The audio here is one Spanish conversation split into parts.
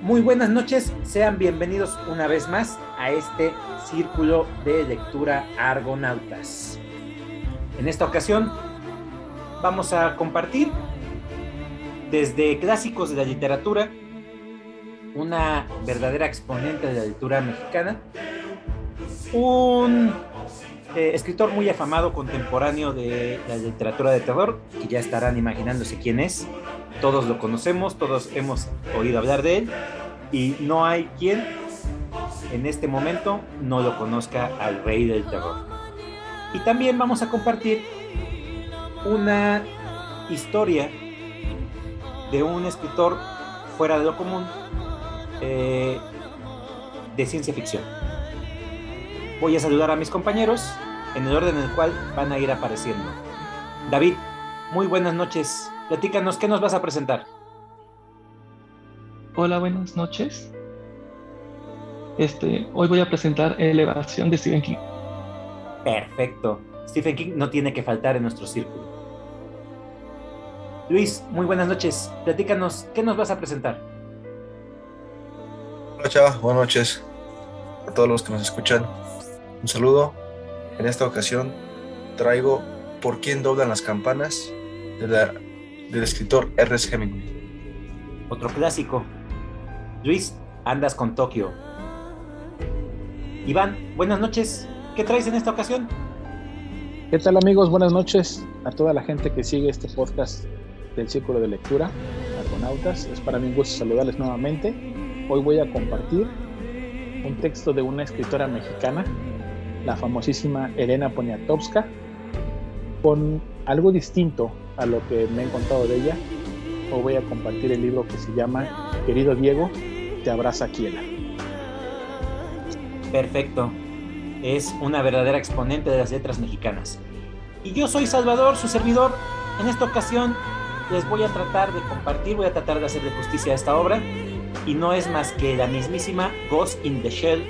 Muy buenas noches. Sean bienvenidos una vez más a este círculo de lectura Argonautas. En esta ocasión vamos a compartir desde clásicos de la literatura, una verdadera exponente de la literatura mexicana, un eh, escritor muy afamado contemporáneo de la literatura de terror, que ya estarán imaginándose quién es. Todos lo conocemos, todos hemos oído hablar de él, y no hay quien en este momento no lo conozca al rey del terror. Y también vamos a compartir una historia de un escritor fuera de lo común eh, de ciencia ficción. Voy a saludar a mis compañeros en el orden en el cual van a ir apareciendo. David, muy buenas noches. Platícanos, ¿qué nos vas a presentar? Hola, buenas noches. Este, hoy voy a presentar Elevación de Stephen King. Perfecto. Stephen King no tiene que faltar en nuestro círculo. Luis, muy buenas noches. Platícanos, ¿qué nos vas a presentar? Hola, Chava. Buenas noches a todos los que nos escuchan. Un saludo. En esta ocasión traigo ¿Por quién doblan las campanas? De la, del escritor R.S. Hemingway. Otro clásico. Luis, andas con Tokio. Iván, buenas noches. ¿Qué traes en esta ocasión? ¿Qué tal amigos? Buenas noches a toda la gente que sigue este podcast del Círculo de Lectura, Argonautas. Es para mí un gusto saludarles nuevamente. Hoy voy a compartir un texto de una escritora mexicana, la famosísima Elena Poniatowska, con algo distinto a lo que me he contado de ella. Hoy voy a compartir el libro que se llama Querido Diego, te abraza Kiela. Perfecto. Es una verdadera exponente de las letras mexicanas. Y yo soy Salvador, su servidor. En esta ocasión les voy a tratar de compartir, voy a tratar de hacerle justicia a esta obra. Y no es más que la mismísima Ghost in the Shell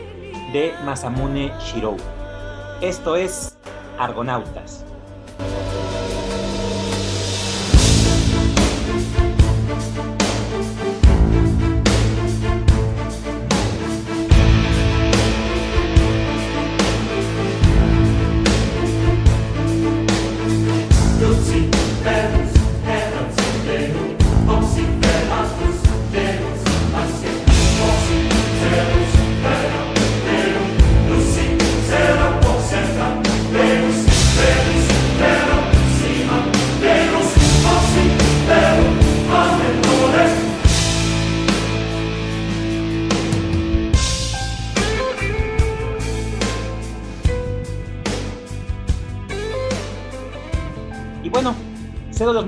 de Masamune Shirou. Esto es Argonautas.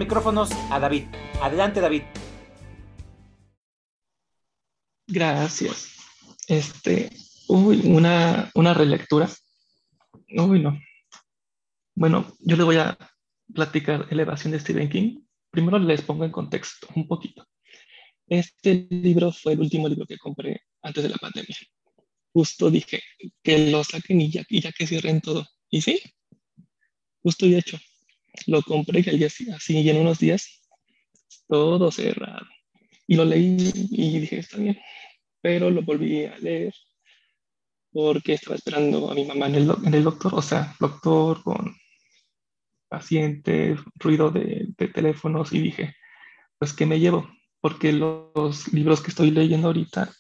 Micrófonos a David. Adelante, David. Gracias. Este, uy, una, una relectura. Uy, no. Bueno, yo les voy a platicar Elevación de Stephen King. Primero les pongo en contexto un poquito. Este libro fue el último libro que compré antes de la pandemia. Justo dije que lo saquen y ya, y ya que cierren todo. Y sí, justo y hecho. Lo compré y al día así y en unos días todo cerrado. Y lo leí y dije, está bien. Pero lo volví a leer porque estaba esperando a mi mamá en el, en el doctor, o sea, doctor con pacientes, ruido de, de, teléfonos y dije, pues, ¿qué me llevo? Porque los libros que estoy leyendo ahorita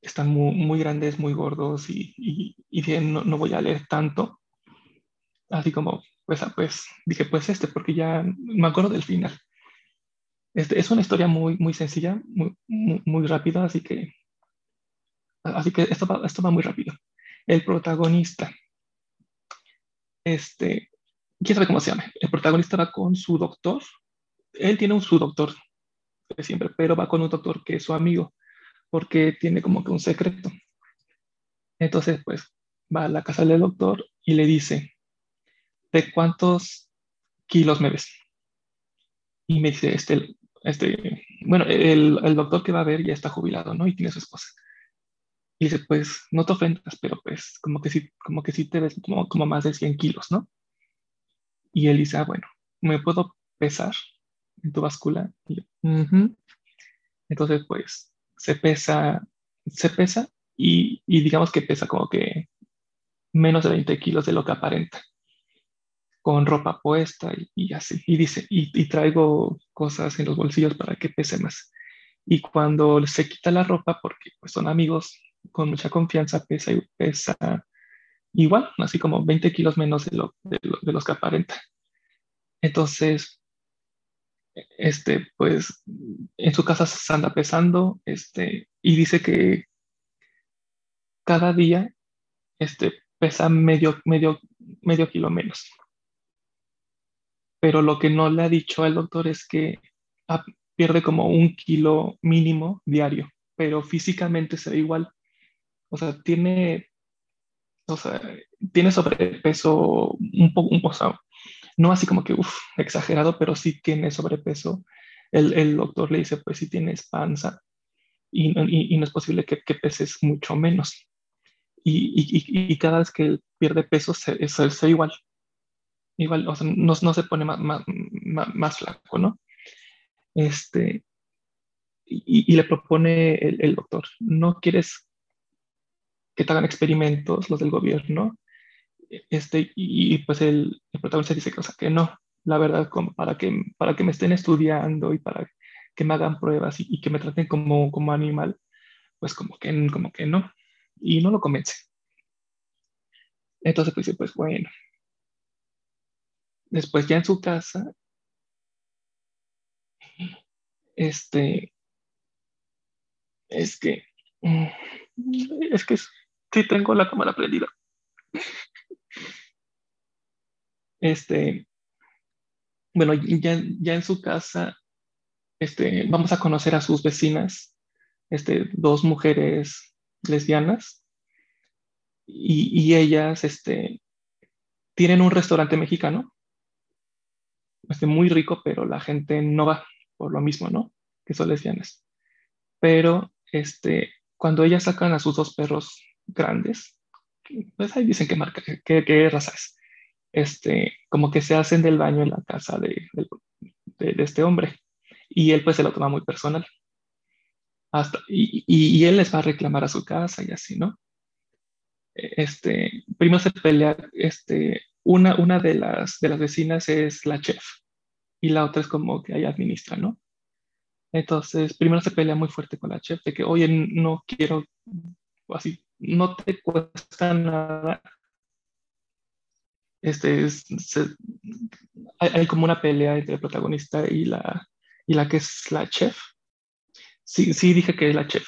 están muy, muy grandes, muy gordos y, y, y no, no, voy a leer tanto. Así como, pues, pues, dije, pues este, porque ya me acuerdo del final. Este, es una historia muy, muy sencilla, muy, muy, rápida, así que, así que esto va, esto va muy rápido. El protagonista, este, ¿quién sabe cómo se llama? El protagonista va con su doctor. Él tiene un su doctor siempre, pero va con un doctor que es su amigo, porque tiene como que un secreto. Entonces, pues, va a la casa del doctor y le dice, ¿de cuántos kilos me ves? Y me dice, este, este, bueno, el, el, doctor que va a ver ya está jubilado, ¿no? Y tiene su esposa. Y dice, pues no te ofendas, pero pues como que sí, como que sí te ves como, como más de 100 kilos, ¿no? Y él dice, ah, bueno, ¿me puedo pesar en tu báscula? Y yo, Entonces, pues se pesa, se pesa y, y, digamos que pesa como que menos de 20 kilos de lo que aparenta, con ropa puesta y, así. Y dice, y, traigo cosas en los bolsillos para que pese más. Y cuando se quita la ropa, porque pues son amigos, con mucha confianza pesa, pesa igual, así como 20 kilos menos de, lo, de, de los que aparenta. Entonces, este, pues en su casa se anda pesando, este, y dice que cada día, este, pesa medio, medio, medio kilo menos. Pero lo que no le ha dicho al doctor es que pierde como un kilo mínimo diario, pero físicamente se ve igual. O sea, tiene, o sea, tiene sobrepeso un poco, un poco, no así como que, exagerado, pero sí tiene sobrepeso. El, el, doctor le dice, pues si tienes panza y, y, y no es posible que, que, peses mucho menos. Y, y, cada vez que pierde peso se, se, se igual. Igual, o sea, no, se pone más, más, más, flaco, ¿no? Este, y, le propone el, doctor, ¿no quieres que te hagan experimentos los del gobierno este, y pues el, el, protagonista dice que, que no, la verdad, para, que, para que me estén estudiando y para que me hagan pruebas y, y, que me traten como, como animal, pues como que, como que no, y no lo convence. Entonces pues pues bueno. Después ya en su casa, este, es que, es que sí tengo la cámara prendida. Este, bueno, ya, ya en su casa, este, vamos a conocer a sus vecinas, este, dos mujeres lesbianas, y, y ellas este, tienen un restaurante mexicano, este, muy rico, pero la gente no va por lo mismo, ¿no? Que son lesbianas. Pero este, cuando ellas sacan a sus dos perros grandes, pues ahí dicen qué marca, qué, qué raza es este, como que se hacen del baño en la casa de, de, este hombre. Y él pues se lo toma muy personal. Hasta, y, y, y, él les va a reclamar a su casa y así, ¿no? Este, primero se pelea, este, una, una de, las, de las vecinas es la chef y la otra es como que ahí administra, ¿no? Entonces, primero se pelea muy fuerte con la chef de que, oye, no quiero, así, no te cuesta nada este es, hay, como una pelea entre el protagonista y la, y la que es la chef. Sí, sí dije que es la chef.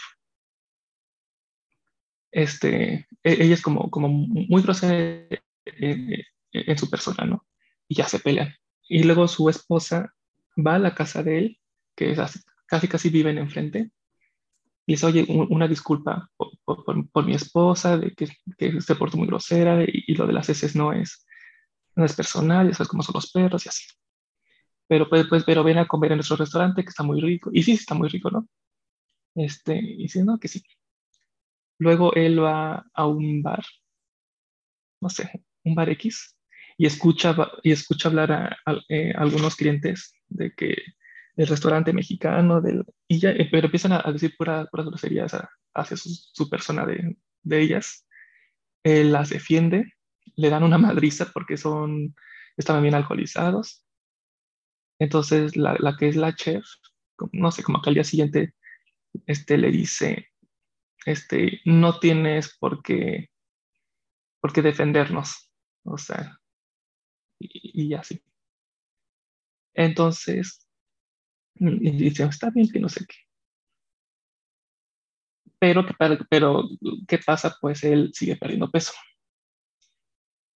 Este, e, ella es como, como muy grosera en, en, su persona, ¿no? Y ya se pelean. Y luego su esposa va a la casa de él, que es así, casi casi viven enfrente, y dice, oye, una disculpa por, por, por, mi esposa, de que, que se portó muy grosera y, y, lo de las heces no es, no es personal, ya sabes cómo son los perros y así. Pero pues, pues, pero ven a comer en nuestro restaurante que está muy rico. Y sí, está muy rico, ¿no? Este, y sí, no, que sí. Luego él va a un bar, no sé, un bar X, y escucha, y escucha hablar a, a, eh, a algunos clientes de que el restaurante mexicano, del, y ya, eh, pero empiezan a, a decir puras, groserías hacia su, su persona de, de ellas. Él las defiende le dan una madriza porque son, estaban bien alcoholizados. Entonces, la, la que es la chef, no sé, como que al día siguiente este, le dice, este, no tienes por qué, por qué defendernos, o sea, y, y así. Entonces, y dice, está bien que no sé qué. Pero, pero, ¿qué pasa? Pues él sigue perdiendo peso.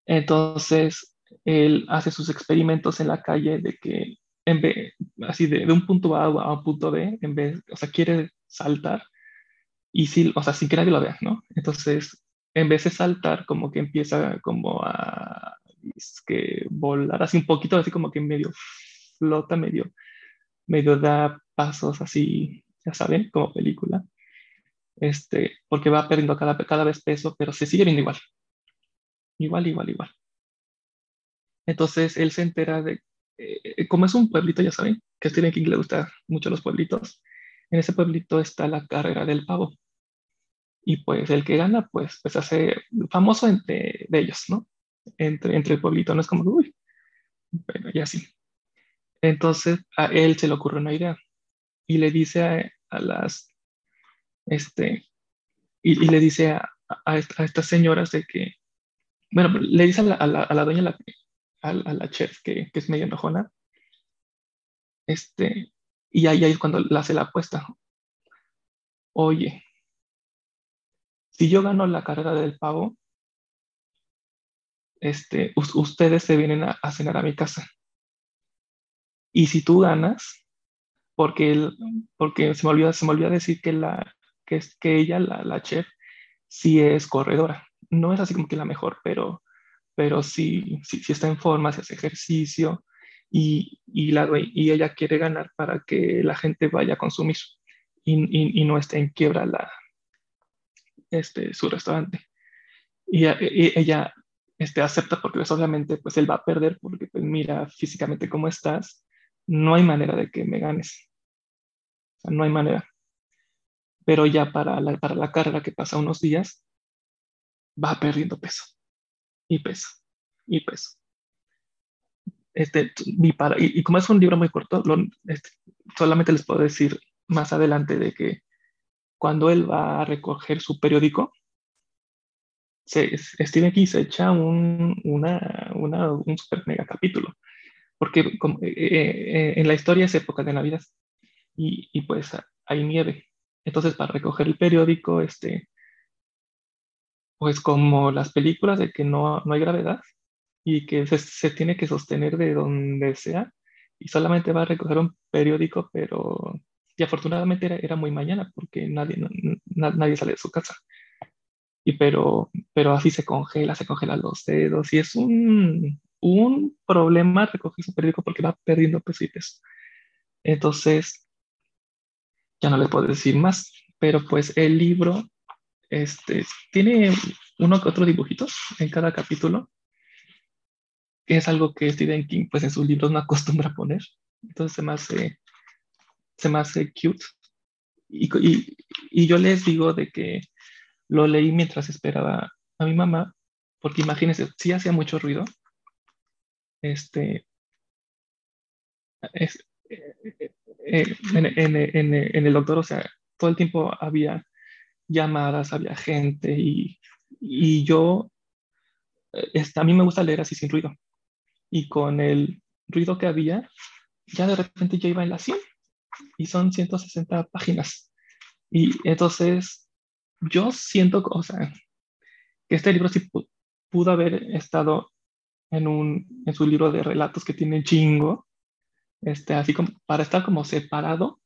Entonces, él hace sus experimentos en la calle de que, en vez, así de, de un punto A a un punto B, en vez, o sea, quiere saltar y sí, o sea, sin que nadie lo vea, ¿no? Entonces, en vez de saltar, como que empieza como a que volar así un poquito, así como que medio flota, medio, medio da pasos así, ya saben, como película. este, porque va perdiendo cada, cada vez peso, pero se sigue viendo igual. Igual, igual, igual. Entonces él se entera de, eh, como es un pueblito, ya saben, que a Stephen King le gusta mucho los pueblitos, en ese pueblito está la carrera del pavo. Y pues el que gana, pues, pues hace famoso entre de ellos, ¿no? Entre, entre el pueblito, no es como, uy, bueno, y así. Entonces a él se le ocurre una idea y le dice a, las, este, y, le dice a, a, estas señoras de que, bueno, le dice a la, la, la doña, la, a, la chef, que, que, es medio enojona, este, y ahí, ahí es cuando le hace la apuesta. Oye, si yo gano la carrera del pavo, este, ustedes se vienen a, a, cenar a mi casa. Y si tú ganas, porque, él, porque se, me olvidó, se me olvidó decir que, la, que, que ella, la, la chef, sí es corredora. No es así como que la mejor, pero, pero sí, sí, está en forma, se hace ejercicio y, y, la, y ella quiere ganar para que la gente vaya a consumir y, y no esté en quiebra la, este, su restaurante. Y, ella este, acepta porque pues, obviamente pues él va a perder porque pues mira físicamente cómo estás, no hay manera de que me ganes. No hay manera. Pero ya para la, para la carrera que pasa unos días, va perdiendo peso y peso y peso. Este, y, para, y, como es un libro muy corto, este, solamente les puedo decir más adelante de que cuando él va a recoger su periódico, se, Stephen King se echa un, un super mega capítulo, porque como, eh, eh, en la historia es época de Navidad y, pues hay nieve. Entonces, para recoger el periódico, este, pues como las películas de que no, no hay gravedad y que se, se, tiene que sostener de donde sea y solamente va a recoger un periódico, pero y afortunadamente era, era muy mañana porque nadie, nadie sale de su casa. Y pero, pero así se congela, se congelan los dedos y es un, un problema recoger su periódico porque va perdiendo pesitos. Entonces, ya no le puedo decir más, pero pues el libro este, tiene uno que otro dibujitos en cada capítulo, que es algo que Stephen King pues en sus libros no acostumbra poner. Entonces se me hace, se me hace cute. Y, y, y, yo les digo de que lo leí mientras esperaba a mi mamá, porque imagínense, si hacía mucho ruido. Este, es, eh, eh, en, el doctor, o sea, todo el tiempo había llamadas, había gente y, y yo, este, a mí me gusta leer así sin ruido. Y con el ruido que había, ya de repente yo iba en la 100 y son 160 páginas. Y entonces yo siento, o sea, que este libro sí pudo haber estado en, un, en su libro de relatos que tiene chingo, este, así como para estar como separado,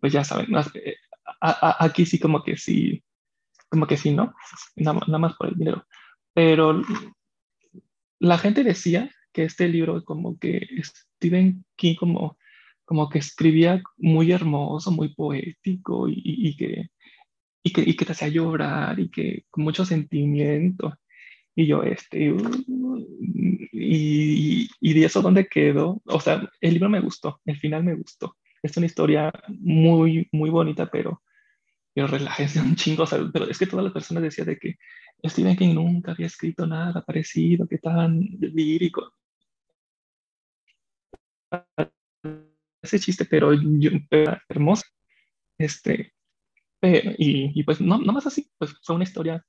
pues ya saben, eh, aquí sí como que sí, como que sí, ¿no? Nada, nada más por el dinero. Pero la gente decía que este libro como que Stephen King como como que escribía muy hermoso, muy poético y, y, que, y, que, y que te hacía llorar y que con mucho sentimiento. Y yo, este, uh, y, y, de eso dónde quedó. O sea, el libro me gustó, el final me gustó. Es una historia muy, muy bonita, pero, pero relájense un chingo. O sea, pero es que todas las personas decían de que Stephen King nunca había escrito nada parecido, que tan lírico ese chiste, pero, yo, hermoso. Este, y, pues no, no más así, pues fue una historia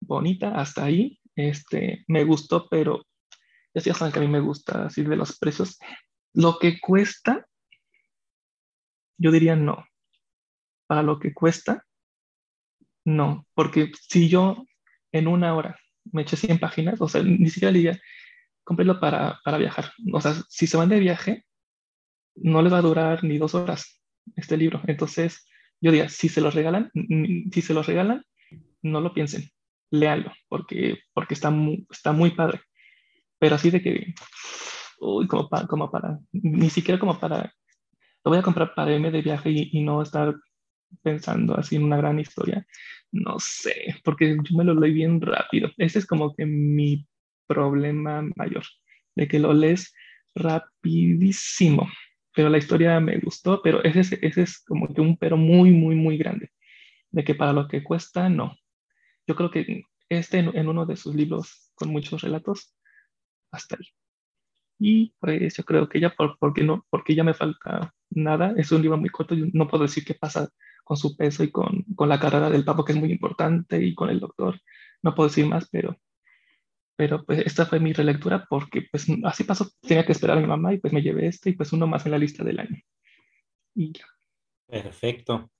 bonita hasta ahí. Este, me gustó, pero ya saben que a mí me gusta así de los precios. Lo que cuesta, yo diría no. Para lo que cuesta, no. Porque si yo en una hora me eché 100 páginas, o sea, ni siquiera diría, cómprelo para, para viajar. O sea, si se van de viaje, no les va a durar ni dos horas este libro. Entonces, yo diría, si se los regalan, si se los regalan, no lo piensen, léanlo, porque, porque está, muy, está muy padre. Pero así de que, uy, como, para, como para, ni siquiera como para, lo voy a comprar para irme de viaje y, y no estar pensando así en una gran historia, no sé, porque yo me lo leí bien rápido. Ese es como que mi problema mayor, de que lo lees rapidísimo, pero la historia me gustó, pero ese, ese es como que un pero muy, muy, muy grande, de que para lo que cuesta, no. Yo creo que este en, uno de sus libros con muchos relatos, hasta ahí. Y pues yo creo que ya, por, porque, no, porque ya me falta nada, es un libro muy corto, no puedo decir qué pasa con su peso y con, con la carrera del papo, que es muy importante, y con el doctor, no puedo decir más, pero pero pues esta fue mi relectura porque pues así pasó, tenía que esperar a mi mamá y pues me llevé este y pues uno más en la lista del año. Y ya. Perfecto.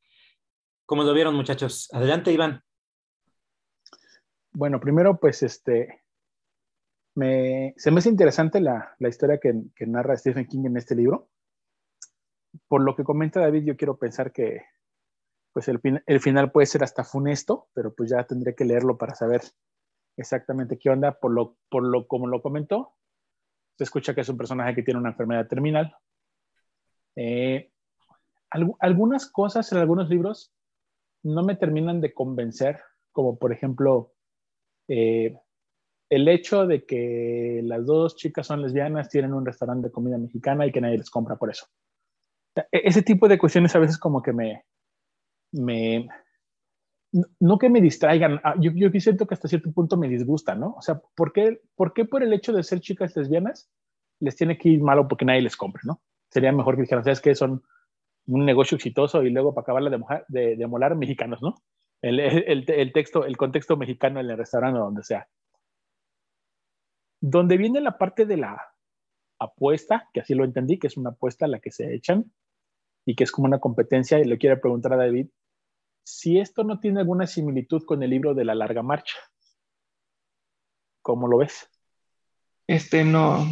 ¿Cómo lo vieron muchachos? Adelante, Iván. Bueno, primero pues este, me, se me hace interesante la, la historia que, que, narra Stephen King en este libro. Por lo que comenta David, yo quiero pensar que pues el, el final puede ser hasta funesto, pero pues ya tendré que leerlo para saber exactamente qué onda, por lo, por lo como lo comentó. Se escucha que es un personaje que tiene una enfermedad terminal. Eh, algunas cosas en algunos libros no me terminan de convencer, como por ejemplo eh, el hecho de que las dos chicas son lesbianas, tienen un restaurante de comida mexicana y que nadie les compra por eso. E-, ese tipo de cuestiones a veces como que me, me, no que me distraigan, ah, yo, yo siento que hasta cierto punto me disgusta, ¿no? O sea, ¿por qué, ¿por qué por el hecho de ser chicas lesbianas les tiene que ir malo porque nadie les compre, ¿no? Sería mejor que dijeran, ¿sabes qué? Son un negocio exitoso y luego para acabarla de, de, de molar mexicanos, ¿no? El, el, el, texto, el contexto mexicano en el restaurante o donde sea. Donde viene la parte de la apuesta, que así lo entendí, que es una apuesta a la que se echan y que es como una competencia, y le quiero preguntar a David, si esto no tiene alguna similitud con el libro de la larga marcha. ¿Cómo lo ves? Este no,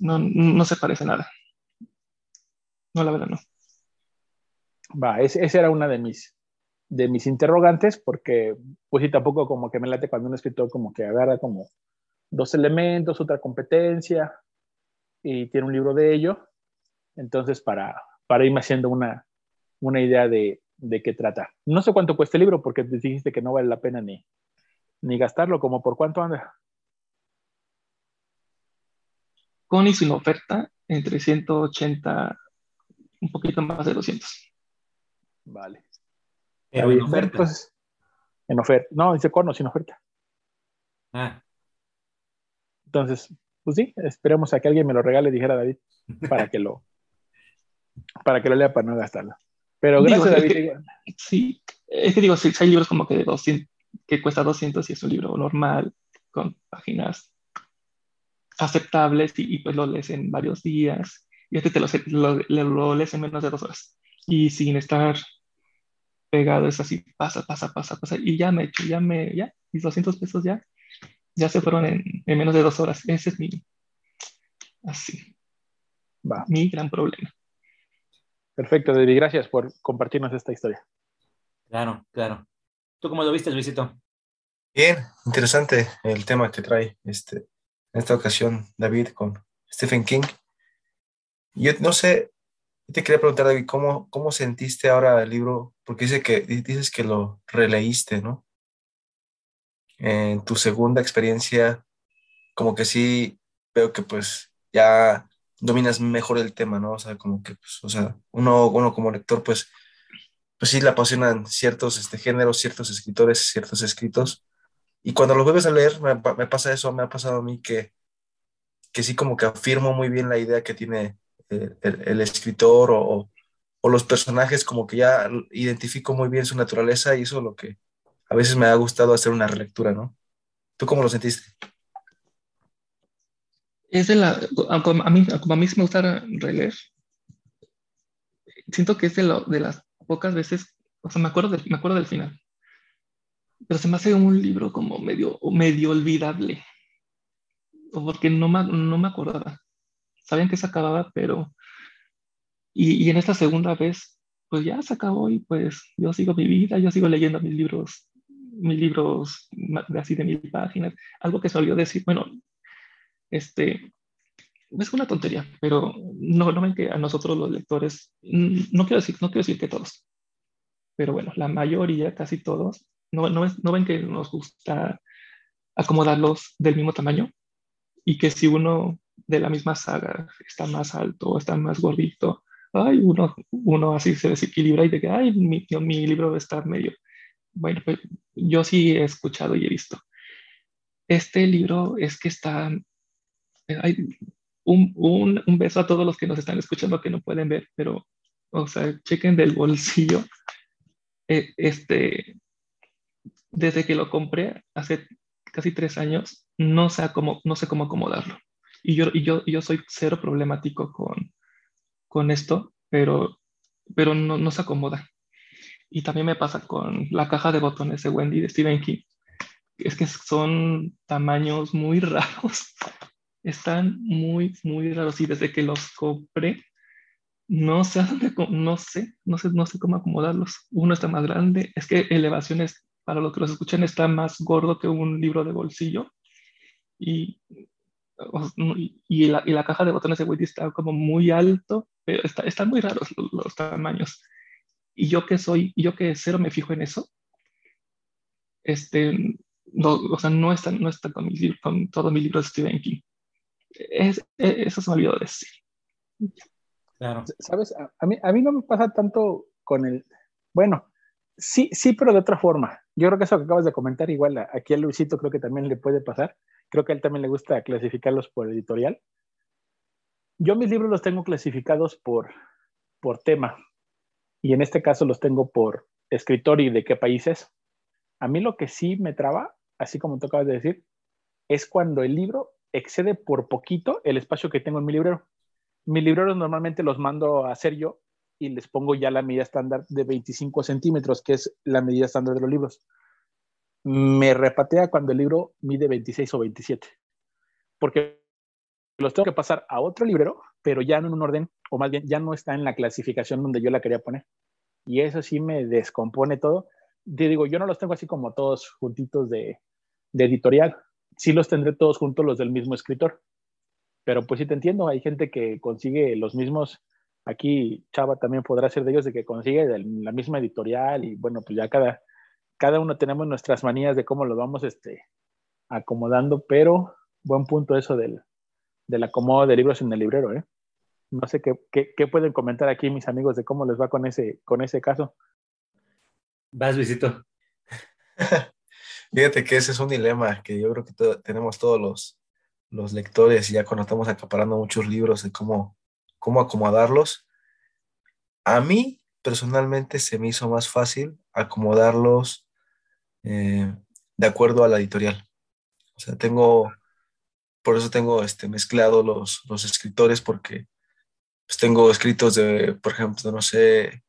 no, no, se parece nada. No, la verdad no. Va, esa era una de mis, de mis interrogantes, porque pues sí, tampoco como que me late cuando un escritor como que agarra como dos elementos, otra competencia, y tiene un libro de ello. Entonces, para, para irme haciendo una, una idea de, de qué trata. No sé cuánto cuesta el libro porque te dijiste que no vale la pena ni, ni gastarlo, como por cuánto anda. Con y sin oferta, entre 180, un poquito más de 200. Vale. Pero en oferta. Pues, en oferta. No, dice con o sin oferta. Ah. Entonces, pues sí, esperemos a que alguien me lo regale, dijera David, para que lo, para que lo lea para no gastarlo. Pero gracias, David. sí, es que digo, si hay libros como que de 200, que cuesta 200 y es un libro normal, con páginas aceptables y, pues lo lees en varios días. Y este te lo, lo, lees en menos de dos horas. Y sin estar pegado, es así, pasa, pasa, pasa, pasa. Y ya me he hecho, ya me, ya, mis 200 pesos ya, ya se fueron en, en menos de dos horas. Ese es mi, así, Va. mi gran problema. Perfecto, David. Gracias por compartirnos esta historia. Claro, claro. ¿Tú cómo lo viste, Luisito? Bien, interesante el tema que trae este, en esta ocasión David con Stephen King. Yo no sé, te quería preguntar, David, ¿cómo, cómo sentiste ahora el libro? Porque dice que, dices que lo releíste, ¿no? En tu segunda experiencia, como que sí veo que pues ya dominas mejor el tema, ¿no? O sea, como que, pues, o sea, uno, como lector, pues, pues sí le apasionan ciertos este, géneros, ciertos escritores, ciertos escritos. Y cuando lo vuelves a leer, me, pasa eso, me ha pasado a mí que, que sí como que afirmo muy bien la idea que tiene el, el, escritor o, o, los personajes, como que ya identifico muy bien su naturaleza y eso es lo que a veces me ha gustado hacer una relectura, ¿no? ¿Tú cómo lo sentiste? Es de la, a mí, como a mí me gusta releer, siento que es de, lo, de las pocas veces, o sea, me acuerdo, del, me acuerdo del final, pero se me hace un libro como medio, medio olvidable, porque no me, no me acordaba. Sabían que se acababa, pero... Y, y en esta segunda vez, pues ya se acabó y pues yo sigo mi vida, yo sigo leyendo mis libros, mis libros así de mil páginas. Algo que se olvidó decir, bueno, este, es una tontería, pero normalmente a nosotros los lectores, no quiero decir, no quiero decir que todos, pero bueno, la mayoría, casi todos, no, no, no ven que nos gusta acomodarlos del mismo tamaño y que si uno de la misma saga está más alto o está más gordito, ay, uno, uno así se desequilibra y de que, ay, mi, mi libro está medio. Bueno, pues yo sí he escuchado y he visto. Este libro es que está, hay un, un, un beso a todos los que nos están escuchando que no pueden ver, pero, o sea, chequen del bolsillo. Eh, este, desde que lo compré hace casi tres años, no sé cómo, no sé cómo acomodarlo. Y yo, y yo, yo soy cero problemático con, con esto, pero, pero no, no se acomoda. Y también me pasa con la caja de botones de Wendy de Stephen King. Es que son tamaños muy raros. Están muy, muy raros. Y desde que los compré, no sé, no sé, no sé, no sé cómo acomodarlos. Uno está más grande. Es que elevaciones, para los que los escuchan, está más gordo que un libro de bolsillo. Y y la, y la, caja de botones de Wendy está como muy alto, pero está, están muy raros los, tamaños. Y yo que soy, yo que cero me fijo en eso, este, no, o sea, no está, no está con, mi, con todos mis libros de Stephen King. Es, eso se me olvidó decir. Claro. ¿Sabes? A, a, mí, a mí no me pasa tanto con el, bueno, sí, sí, pero de otra forma. Yo creo que eso que acabas de comentar, igual aquí a Luisito creo que también le puede pasar Creo que a él también le gusta clasificarlos por editorial. Yo mis libros los tengo clasificados por, por tema y en este caso los tengo por escritor y de qué países. A mí lo que sí me traba, así como tú acabas de decir, es cuando el libro excede por poquito el espacio que tengo en mi librero. Mis libreros normalmente los mando a hacer yo y les pongo ya la medida estándar de 25 centímetros, que es la medida estándar de los libros me repatea cuando el libro mide 26 o 27, porque los tengo que pasar a otro librero, pero ya no en un orden, o más bien ya no está en la clasificación donde yo la quería poner. Y eso sí me descompone todo. Te digo, yo no los tengo así como todos juntitos de, de editorial. Sí los tendré todos juntos los del mismo escritor. Pero pues sí te entiendo, hay gente que consigue los mismos, aquí Chava también podrá ser de ellos, de que consigue la misma editorial y bueno, pues ya cada, cada uno tenemos nuestras manías de cómo lo vamos este, acomodando, pero buen punto eso del, del acomodo de libros en el librero, ¿eh? No sé qué, qué, pueden comentar aquí mis amigos de cómo les va con ese, con ese caso. Vas, Luisito. Fíjate que ese es un dilema que yo creo que tenemos todos los, los lectores, ya cuando estamos acaparando muchos libros de cómo, cómo acomodarlos. A mí, personalmente, se me hizo más fácil acomodarlos eh, de acuerdo a la editorial. O sea, tengo, por eso tengo este, mezclado los, los escritores, porque pues, tengo escritos de, por ejemplo, no sé,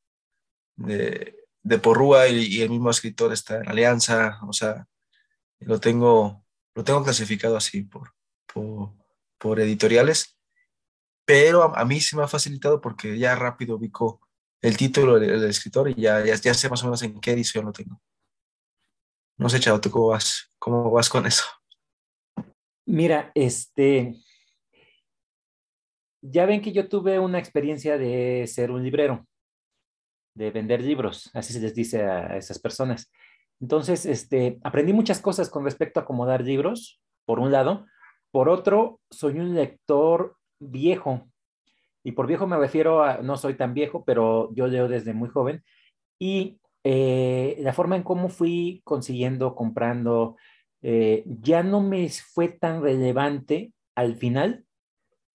de, de Porrúa y, el mismo escritor está en Alianza, o sea, lo tengo, lo tengo clasificado así por, por, por editoriales, pero a, mí sí me ha facilitado porque ya rápido ubico el título del, escritor y ya, ya, ya sé más o menos en qué edición lo tengo. No sé, Chavo, ¿tú cómo vas? ¿Cómo vas con eso? Mira, este, ya ven que yo tuve una experiencia de ser un librero, de vender libros, así se les dice a esas personas. Entonces, este, aprendí muchas cosas con respecto a acomodar libros, por un lado. Por otro, soy un lector viejo. Y por viejo me refiero a, no soy tan viejo, pero yo leo desde muy joven. Y eh, la forma en cómo fui consiguiendo, comprando, eh, ya no me fue tan relevante al final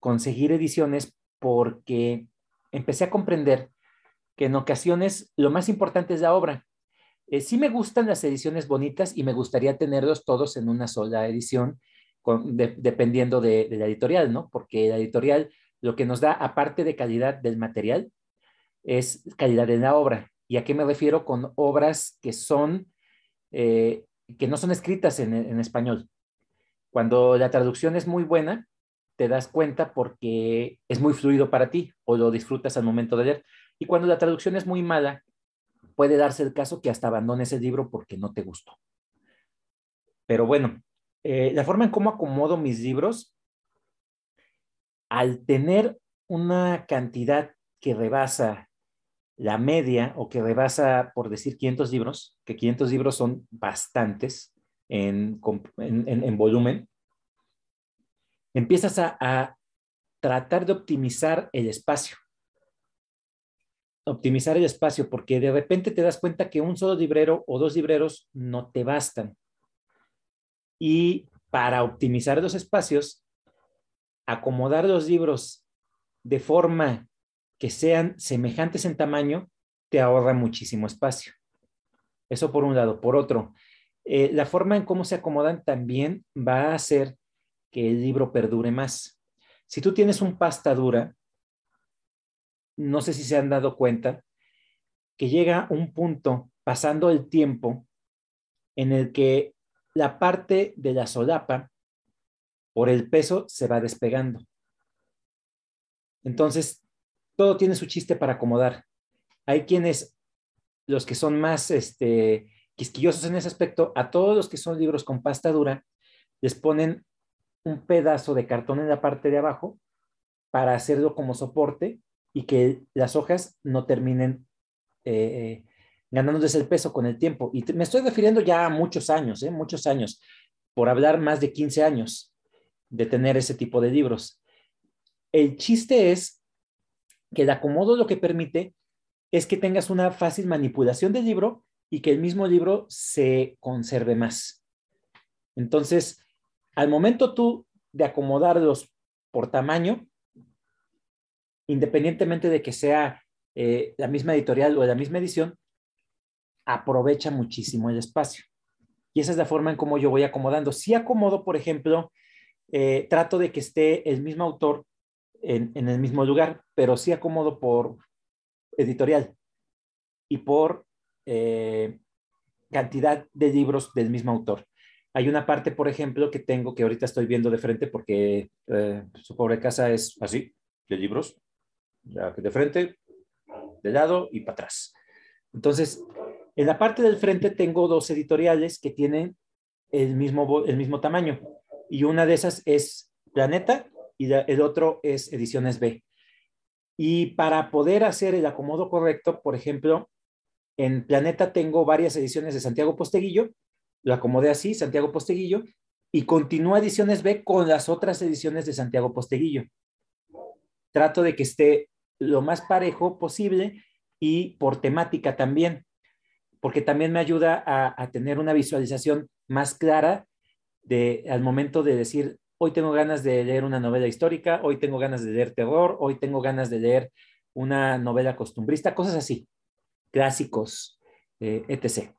conseguir ediciones porque empecé a comprender que en ocasiones lo más importante es la obra. Eh, sí me gustan las ediciones bonitas y me gustaría tenerlos todos en una sola edición, dependiendo de, la editorial, ¿no? Porque la editorial lo que nos da, aparte de calidad del material, es calidad en la obra. ¿Y a qué me refiero con obras que son, eh, que no son escritas en, español? Cuando la traducción es muy buena, te das cuenta porque es muy fluido para ti o lo disfrutas al momento de leer. Y cuando la traducción es muy mala, puede darse el caso que hasta abandones el libro porque no te gustó. Pero bueno, eh, la forma en cómo acomodo mis libros, al tener una cantidad que rebasa la media o que rebasa, por decir, 500 libros, que 500 libros son bastantes en, volumen, empiezas a tratar de optimizar el espacio optimizar el espacio, porque de repente te das cuenta que un solo librero o dos libreros no te bastan. Y para optimizar los espacios, acomodar los libros de forma que sean semejantes en tamaño, te ahorra muchísimo espacio. Eso por un lado. Por otro, eh, la forma en cómo se acomodan también va a hacer que el libro perdure más. Si tú tienes un pasta dura, no sé si se han dado cuenta, que llega un punto pasando el tiempo en el que la parte de la solapa por el peso se va despegando. Entonces, todo tiene su chiste para acomodar. Hay quienes, los que son más este, quisquillosos en ese aspecto, a todos los que son libros con pasta dura, les ponen un pedazo de cartón en la parte de abajo para hacerlo como soporte y que las hojas no terminen eh, ganándose el peso con el tiempo. Y me estoy refiriendo ya a muchos años, ¿eh? muchos años, por hablar más de 15 años de tener ese tipo de libros. El chiste es que el acomodo lo que permite es que tengas una fácil manipulación del libro y que el mismo libro se conserve más. Entonces, al momento tú de acomodarlos por tamaño, independientemente de que sea eh, la misma editorial o la misma edición, aprovecha muchísimo el espacio. Y esa es la forma en cómo yo voy acomodando. Si acomodo, por ejemplo, eh, trato de que esté el mismo autor en, el mismo lugar, pero sí acomodo por editorial y por eh, cantidad de libros del mismo autor. Hay una parte, por ejemplo, que tengo que ahorita estoy viendo de frente porque su pobre casa es así, de libros, de frente, de lado y para atrás. Entonces, en la parte del frente tengo dos editoriales que tienen el mismo, el mismo tamaño y una de esas es Planeta y el otro es Ediciones B. Y para poder hacer el acomodo correcto, por ejemplo, en Planeta tengo varias ediciones de Santiago Posteguillo, lo acomodé así, Santiago Posteguillo, y continúa Ediciones B con las otras ediciones de Santiago Posteguillo. Trato de que esté lo más parejo posible y por temática también, porque también me ayuda a, tener una visualización más clara de, al momento de decir, hoy tengo ganas de leer una novela histórica, hoy tengo ganas de leer terror, hoy tengo ganas de leer una novela costumbrista, cosas así, clásicos, eh, etc.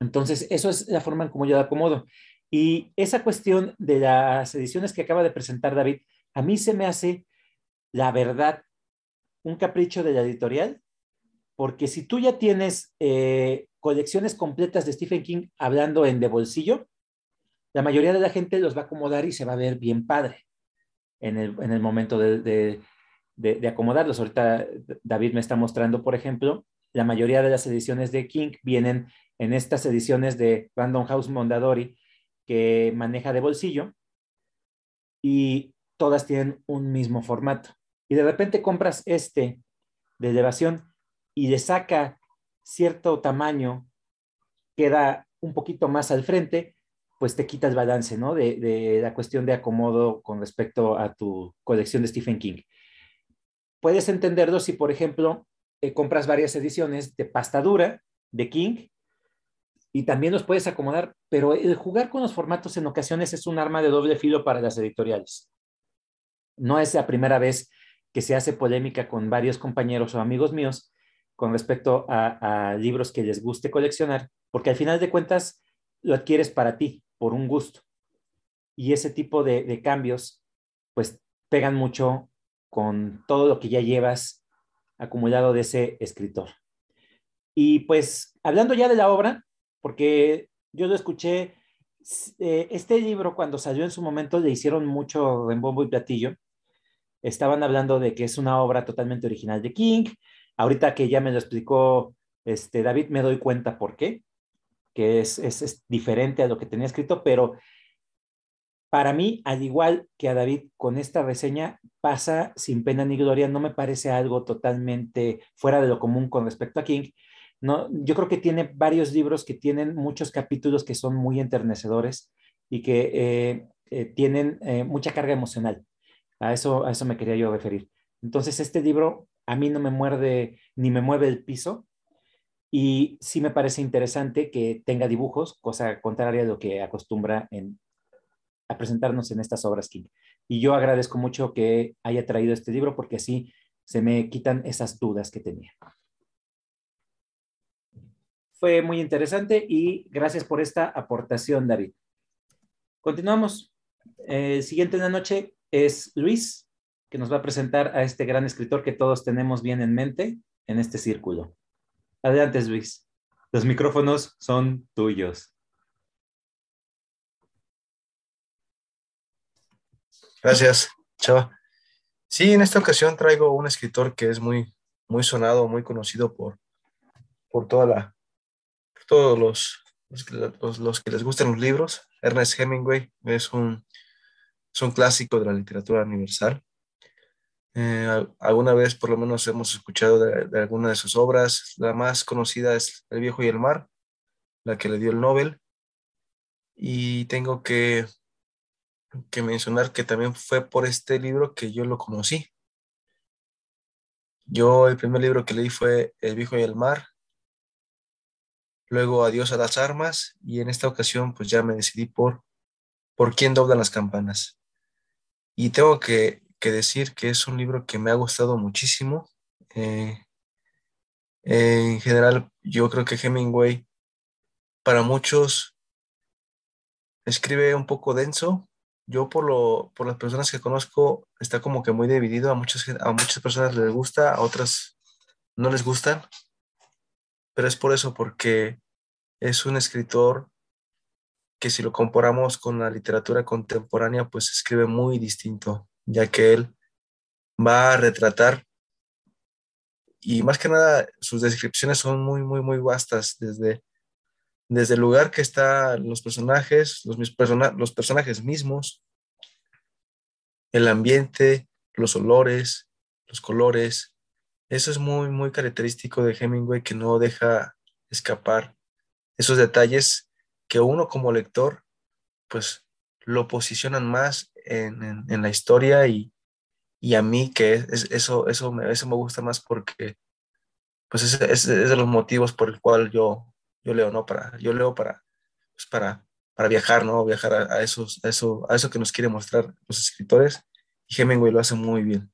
Entonces, eso es la forma en cómo yo la acomodo. Y esa cuestión de las ediciones que acaba de presentar David, a mí se me hace, la verdad, un capricho de la editorial, porque si tú ya tienes eh, colecciones completas de Stephen King hablando en de bolsillo, la mayoría de la gente los va a acomodar y se va a ver bien padre en el, momento de, acomodarlos. Ahorita David me está mostrando, por ejemplo, la mayoría de las ediciones de King vienen en estas ediciones de Random House Mondadori que maneja de bolsillo y todas tienen un mismo formato y de repente compras este de elevación y le saca cierto tamaño, queda un poquito más al frente, pues te quita el balance, ¿no? De, la cuestión de acomodo con respecto a tu colección de Stephen King. Puedes entenderlo si, por ejemplo, eh, compras varias ediciones de pasta dura de King y también los puedes acomodar, pero el jugar con los formatos en ocasiones es un arma de doble filo para las editoriales. No es la primera vez que se hace polémica con varios compañeros o amigos míos con respecto a, libros que les guste coleccionar, porque al final de cuentas lo adquieres para ti, por un gusto. Y ese tipo de, cambios, pues pegan mucho con todo lo que ya llevas acumulado de ese escritor. Y pues hablando ya de la obra, porque yo lo escuché, eh, este libro cuando salió en su momento le hicieron mucho bombo y platillo, estaban hablando de que es una obra totalmente original de King. Ahorita que ya me lo explicó este, David, me doy cuenta por qué, que es, diferente a lo que tenía escrito, pero para mí, al igual que a David con esta reseña, pasa sin pena ni gloria, no me parece algo totalmente fuera de lo común con respecto a King. No, yo creo que tiene varios libros que tienen muchos capítulos que son muy enternecedores y que eh, eh, tienen eh, mucha carga emocional. A eso, a eso me quería yo referir. Entonces, este libro a mí no me muerde ni me mueve el piso y sí me parece interesante que tenga dibujos, cosa contraria a lo que acostumbra en, a presentarnos en estas obras King. Y yo agradezco mucho que haya traído este libro porque así se me quitan esas dudas que tenía. Fue muy interesante y gracias por esta aportación, David. Continuamos. El siguiente en la noche es Luis, que nos va a presentar a este gran escritor que todos tenemos bien en mente en este círculo. Adelante, Luis. Los micrófonos son tuyos. Gracias, Chava. Sí, en esta ocasión traigo un escritor que es muy, muy sonado, muy conocido por, por toda la, todos los, los, que les gustan los libros. Ernest Hemingway es un, es un clásico de la literatura universal. Eh, alguna vez por lo menos hemos escuchado de, de, alguna de sus obras. La más conocida es El viejo y el mar, la que le dio el Nobel. Y tengo que que mencionar que también fue por este libro que yo lo conocí. Yo el primer libro que leí fue El viejo y el mar, luego Adiós a las armas y en esta ocasión pues ya me decidí por por quién doblan las campanas. Y tengo que, decir que es un libro que me ha gustado muchísimo. Eh, en general, yo creo que Hemingway para muchos escribe un poco denso, yo por, lo, por las personas que conozco está como que muy dividido, a muchas, a muchas personas les gusta, a otras no les gustan, pero es por eso, porque es un escritor que si lo comparamos con la literatura contemporánea, pues escribe muy distinto, ya que él va a retratar y más que nada sus descripciones son muy, muy, muy vastas, desde desde el lugar que están los personajes, los, los personajes mismos, el ambiente, los olores, los colores. Eso es muy, muy característico de Hemingway que no deja escapar esos detalles que uno como lector, pues lo posicionan más en, la historia y, a mí que es, eso, eso, me, eso me gusta más porque pues es, es, de los motivos por el cual yo, yo leo, ¿no? Para, yo leo para, pues para, para viajar, ¿no? Viajar a, esos, a, eso, a eso que nos quiere mostrar los escritores y Hemingway lo hace muy bien.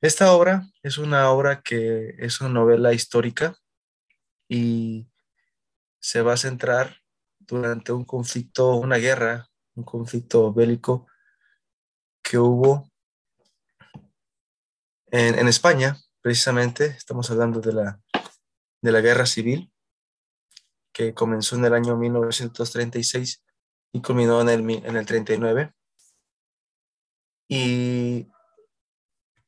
Esta obra es una obra que es una novela histórica y se va a centrar durante un conflicto, una guerra, un conflicto bélico que hubo en, en España, precisamente, estamos hablando de la, de la guerra civil que comenzó en el año 1936 y culminó en el, en el 39. Y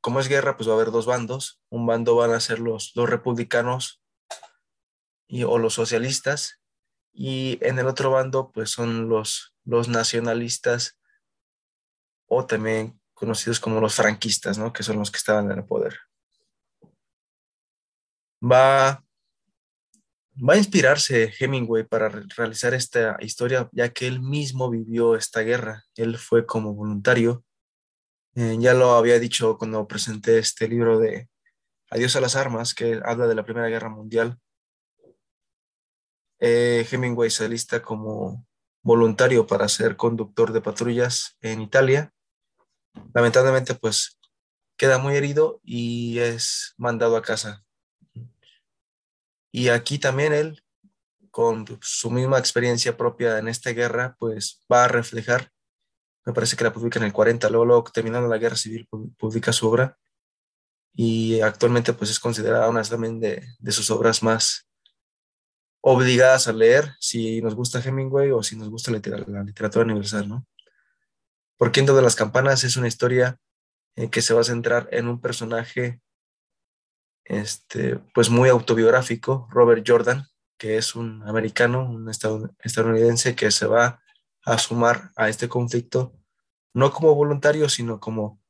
como es guerra, pues va a haber dos bandos. Un bando van a ser los, los republicanos y, o los socialistas. Y en el otro bando, pues son los, los nacionalistas o también conocidos como los franquistas, ¿no? Que son los que estaban en el poder. Va va a inspirarse Hemingway para realizar esta historia, ya que él mismo vivió esta guerra. Él fue como voluntario. Eh, ya lo había dicho cuando presenté este libro de Adiós a las armas, que habla de la Primera Guerra Mundial. Eh, Hemingway se alista como voluntario para ser conductor de patrullas en Italia. Lamentablemente, pues queda muy herido y es mandado a casa y aquí también él, con su misma experiencia propia en esta guerra, pues va a reflejar, me parece que la publica en el 40, luego, luego terminando la guerra civil, publica su obra y actualmente pues es considerada una también de, de sus obras más obligadas a leer si nos gusta Hemingway o si nos gusta la, literatura universal, ¿no? Por Quinto de las Campanas es una historia eh, que se va a centrar en un personaje este, pues muy autobiográfico, Robert Jordan, que es un americano, un estadounidense que se va a sumar a este conflicto, no como voluntario, sino como,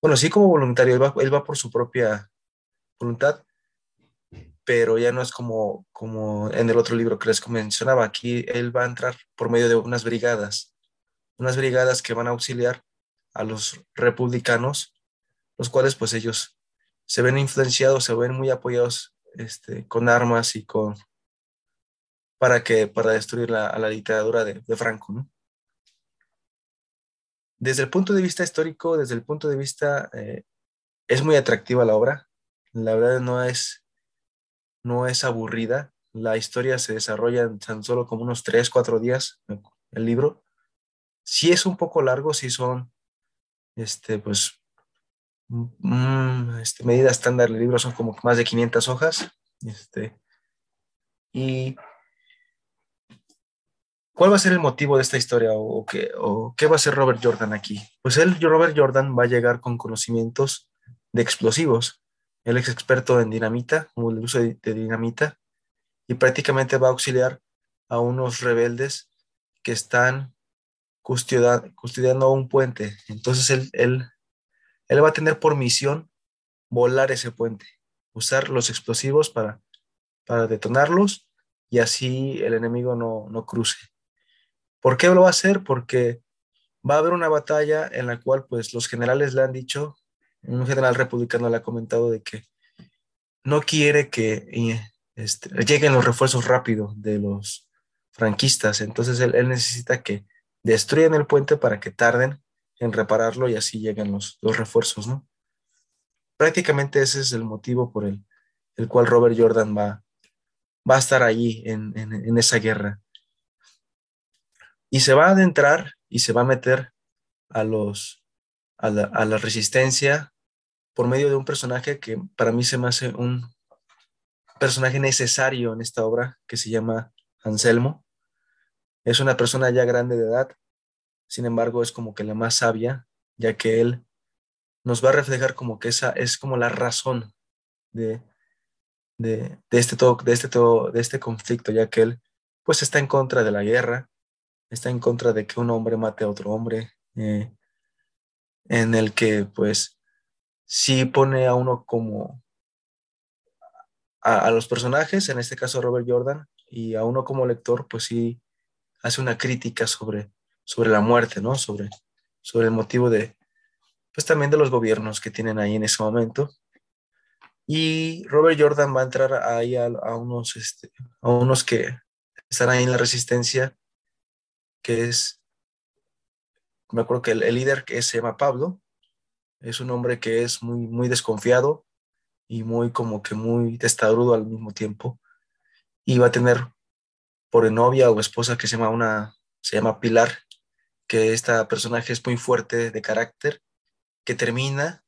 bueno, sí como voluntario, él va, él va por su propia voluntad, pero ya no es como, como en el otro libro que les mencionaba. Aquí él va a entrar por medio de unas brigadas, unas brigadas que van a auxiliar a los republicanos, los cuales pues ellos se ven influenciados, se ven muy apoyados este, con armas y con para que para destruir la, a la dictadura de, Franco. Desde el punto de vista histórico, desde el punto de vista eh, es muy atractiva la obra. La verdad no es no es aburrida. La historia se desarrolla en tan solo como unos tres, cuatro días, el libro. Sí es un poco largo, sí son, este, pues, mm, este, medida estándar del libro son como más de 500 hojas. Este, y ¿Cuál va a ser el motivo de esta historia o qué, o qué va a hacer Robert Jordan aquí? Pues él, Robert Jordan, va a llegar con conocimientos de explosivos él es experto en dinamita, el uso de, dinamita, y prácticamente va a auxiliar a unos rebeldes que están custodiando un puente. Entonces él, él, él va a tener por misión volar ese puente, usar los explosivos para, para detonarlos y así el enemigo no, no cruce. ¿Por qué lo va a hacer? Porque va a haber una batalla en la cual pues los generales le han dicho un general republicano le ha comentado de que no quiere que este, lleguen los refuerzos rápido de los franquistas, entonces él, necesita que destruyan el puente para que tarden en repararlo y así lleguen los, los refuerzos, ¿no? Prácticamente ese es el motivo por el, el cual Robert Jordan va, va a estar allí en, en esa guerra. Y se va a adentrar y se va a meter a los, a la, a la, resistencia por medio de un personaje que para mí se me hace un personaje necesario en esta obra, que se llama Anselmo. Es una persona ya grande de edad, sin embargo es como que la más sabia, ya que él nos va a reflejar como que esa es como la razón de, de, este, todo, de, este, todo, de este conflicto, ya que él pues está en contra de la guerra, está en contra de que un hombre mate a otro hombre, eh, en el que pues sí pone a uno como a, los personajes, en este caso Robert Jordan, y a uno como lector, pues sí hace una crítica sobre, sobre la muerte, ¿no? Sobre, sobre el motivo de, pues también de los gobiernos que tienen ahí en ese momento. Y Robert Jordan va a entrar ahí a, unos, este, a unos que están ahí en la resistencia, que es, me acuerdo que el, el líder que se llama Pablo, es un hombre que es muy, muy desconfiado y muy como que muy testarudo al mismo tiempo. Y va a tener por novia o esposa que se llama una, se llama Pilar, que esta personaje es muy fuerte de carácter, que termina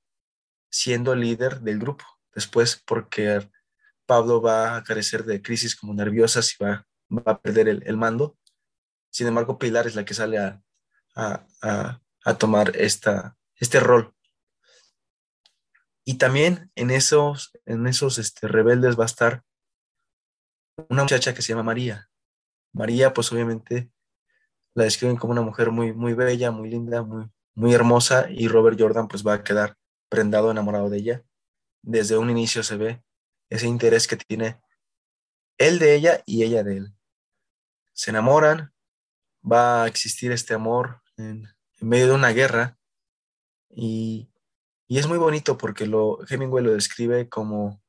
siendo el líder del grupo. Después, porque Pablo va a carecer de crisis como nerviosas y va, va a perder el, mando. Sin embargo, Pilar es la que sale a, a, a tomar esta, este rol y también en esos, en esos este, rebeldes va a estar una muchacha que se llama María. María, pues obviamente la describen como una mujer muy, muy bella, muy linda, muy, muy hermosa y Robert Jordan pues va a quedar prendado, enamorado de ella. Desde un inicio se ve ese interés que tiene él de ella y ella de él. Se enamoran, va a existir este amor en, en medio de una guerra y y es muy bonito porque lo, Hemingway lo describe como,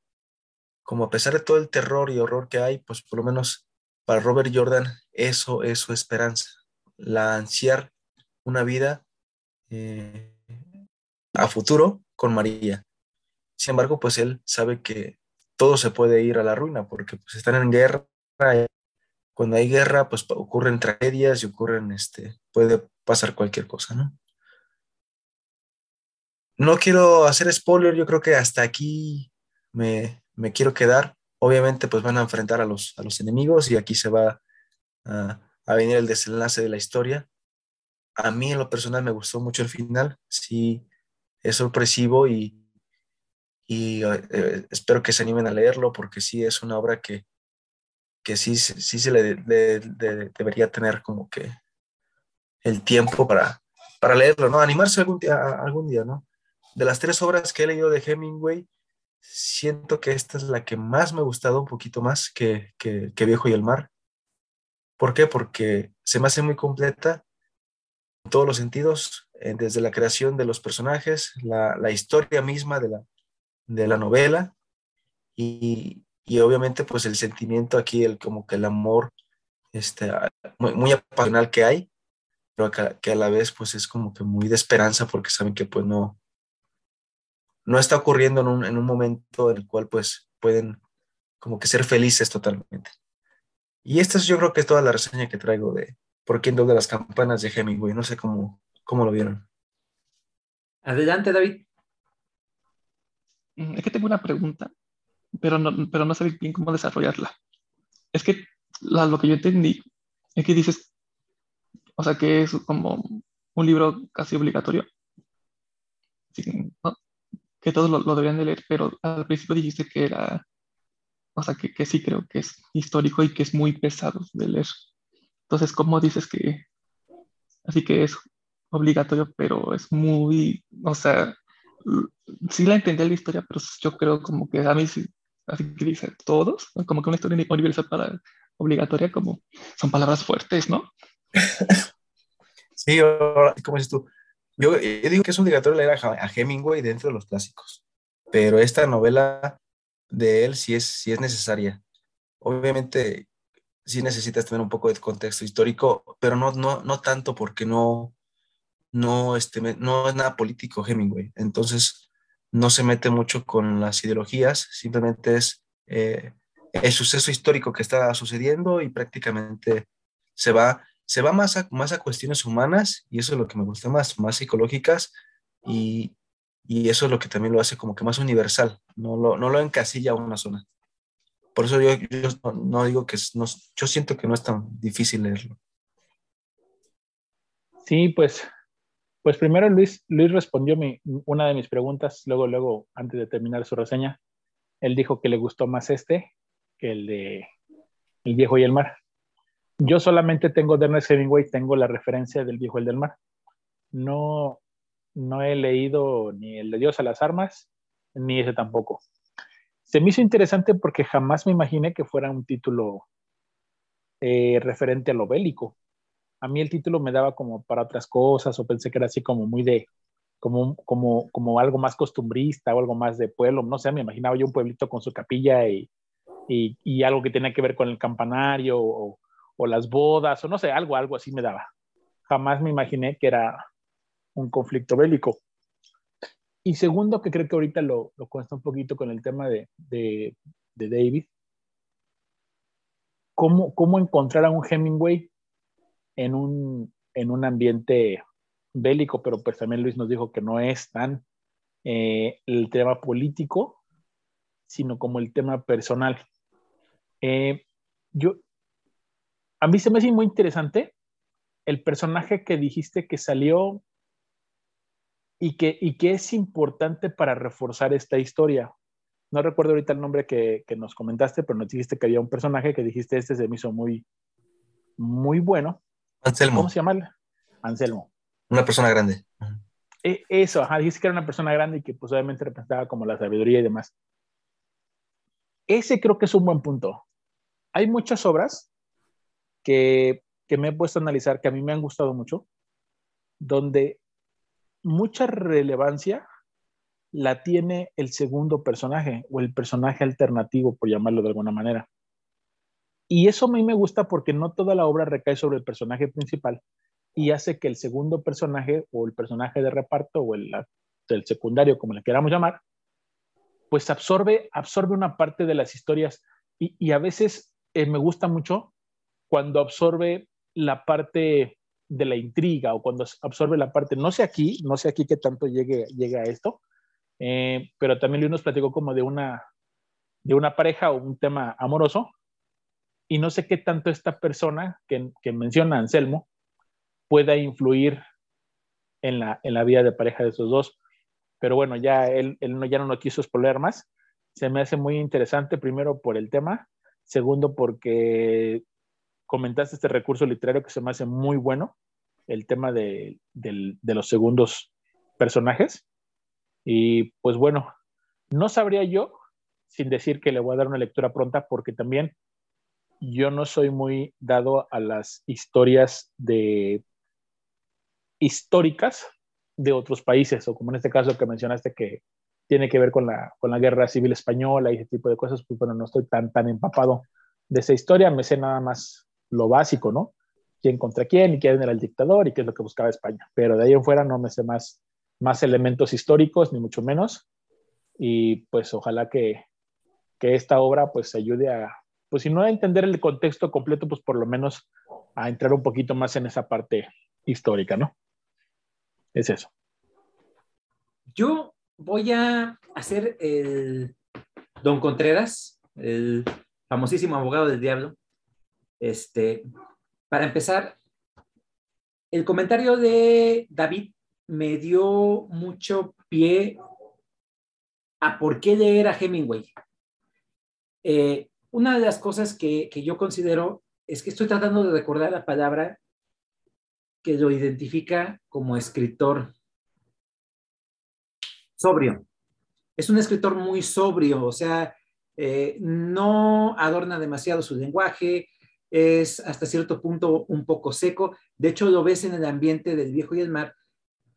como a pesar de todo el terror y horror que hay, pues por lo menos para Robert Jordan eso es su esperanza, la ansiar una vida eh, a futuro con María. Sin embargo, pues él sabe que todo se puede ir a la ruina porque pues están en guerra. Cuando hay guerra, pues ocurren tragedias y ocurren, este, puede pasar cualquier cosa, ¿no? No quiero hacer spoiler, yo creo que hasta aquí me, quiero quedar. Obviamente, pues van a enfrentar a los, a los enemigos y aquí se va a, venir el desenlace de la historia. A mí en lo personal me gustó mucho el final, sí, es sorpresivo y, y eh, espero que se animen a leerlo porque sí es una obra que, que sí, sí se le, debería tener como que el tiempo para, para leerlo, ¿no? Animarse algún día, algún día, ¿no? De las tres obras que he leído de Hemingway, siento que esta es la que más me ha gustado, un poquito más que, que, Viejo y el Mar. ¿Por qué? Porque se me hace muy completa en todos los sentidos, eh, desde la creación de los personajes, la, la historia misma de la, de la novela y, y, obviamente pues el sentimiento aquí, el, como que el amor este, muy, muy apasional que hay, pero que, a la vez pues es como que muy de esperanza porque saben que pues no, no está ocurriendo en un, en un momento en el cual pues pueden como que ser felices totalmente. Y esta es yo creo que es toda la reseña que traigo de Por quién de las campanas de Hemingway. No sé cómo, cómo lo vieron. Adelante, David. Mm, es que tengo una pregunta, pero no, pero no sé bien cómo desarrollarla. Es que lo que yo entendí es que dices, o sea, que es como un libro casi obligatorio. Que todos lo, deberían de leer, pero al principio dijiste que era, o sea, que, que sí creo que es histórico y que es muy pesado de leer. Entonces, ¿cómo dices que, así que es obligatorio, pero es muy, o sea, sí la entendí la historia, pero yo creo como que a mí sí, así que dice todos, como que una historia universal para obligatoria, como son palabras fuertes, ¿no? sí, como dices tú, yo, digo que es obligatorio leer a, Hemingway dentro de los clásicos, pero esta novela de él sí es, sí es necesaria. Obviamente, sí necesitas tener un poco de contexto histórico, pero no, no, no tanto porque no, no, este, no es nada político Hemingway. Entonces, no se mete mucho con las ideologías, simplemente es eh, el suceso histórico que está sucediendo y prácticamente se va, se va más, a, más a cuestiones humanas y eso es lo que me gusta más, más psicológicas y, y eso es lo que también lo hace como que más universal, no lo, no lo encasilla a una zona. Por eso yo, yo no, digo que no, yo siento que no es tan difícil leerlo. Sí, pues, pues primero Luis, Luis respondió mi, una de mis preguntas, luego, luego, antes de terminar su reseña, él dijo que le gustó más este que el de El Viejo y el Mar. Yo solamente tengo de Ernest Hemingway, tengo la referencia del Viejo y el del Mar. No, no he leído ni el de Dios a las armas, ni ese tampoco. Se me hizo interesante porque jamás me imaginé que fuera un título eh, referente a lo bélico. A mí el título me daba como para otras cosas o pensé que era así como muy de, como, como, como algo más costumbrista o algo más de pueblo. No sé, me imaginaba yo un pueblito con su capilla y, y, algo que tenía que ver con el campanario o, las bodas o no sé, algo, algo así me daba. Jamás me imaginé que era un conflicto bélico. Y segundo, que creo que ahorita lo, lo cuesta un poquito con el tema de, de, David, ¿cómo, ¿cómo, encontrar a un Hemingway en un, en un ambiente bélico? Pero pues también Luis nos dijo que no es tan eh, el tema político, sino como el tema personal. Eh, yo, a mí se me hace muy interesante el personaje que dijiste que salió y que, y que es importante para reforzar esta historia. No recuerdo ahorita el nombre que, nos comentaste, pero nos dijiste que había un personaje que dijiste, este se me hizo muy, muy bueno. Anselmo. ¿Cómo se llama? Anselmo. Una persona grande. E, eso, ajá, dijiste que era una persona grande y que pues obviamente representaba como la sabiduría y demás. Ese creo que es un buen punto hay muchas obras que, me he puesto a analizar que a mí me han gustado mucho, donde mucha relevancia la tiene el segundo personaje o el personaje alternativo, por llamarlo de alguna manera. Y eso a mí me gusta porque no toda la obra recae sobre el personaje principal y hace que el segundo personaje o el personaje de reparto o el, el secundario, como le queramos llamar, pues absorbe, absorbe una parte de las historias y, y a veces eh, me gusta mucho cuando absorbe la parte de la intriga o cuando absorbe la parte, no sé aquí, no sé aquí qué tanto llegue, llegue a esto, eh, pero también Luis nos platicó como de una, de una pareja o un tema amoroso y no sé qué tanto esta persona que, que menciona Anselmo pueda influir en la, en la vida de pareja de esos dos. Pero bueno, ya él, él no, ya no lo quiso spoiler más. Se me hace muy interesante, primero por el tema Segundo, porque comentaste este recurso literario que se me hace muy bueno. el tema de, de los segundos personajes. Y pues bueno, no sabría yo, sin decir que le voy a dar una lectura pronta, porque también yo no soy muy dado a las historias de históricas de otros países, o como en este caso que mencionaste que tiene que ver con la, con la guerra civil española y ese tipo de cosas, pues bueno, no estoy tan, tan empapado de esa historia, me sé nada más lo básico, ¿no? quién contra quién y quién era el dictador y qué es lo que buscaba España. Pero de ahí en fuera no me sé más, más elementos históricos, ni mucho menos. Y pues ojalá que, que esta obra pues ayude a, pues si no a entender el contexto completo, pues por lo menos a entrar un poquito más en esa parte histórica, ¿no? Es eso. Yo voy a hacer el Don Contreras, el famosísimo abogado del diablo. Este, para empezar, el comentario de David me dio mucho pie a por qué leer a Hemingway. Eh, una de las cosas que, que yo considero es que estoy tratando de recordar la palabra que lo identifica como escritor sobrio. Es un escritor muy sobrio, o sea, eh, no adorna demasiado su lenguaje, es hasta cierto punto un poco seco. De hecho, lo ves en el ambiente del viejo y el mar,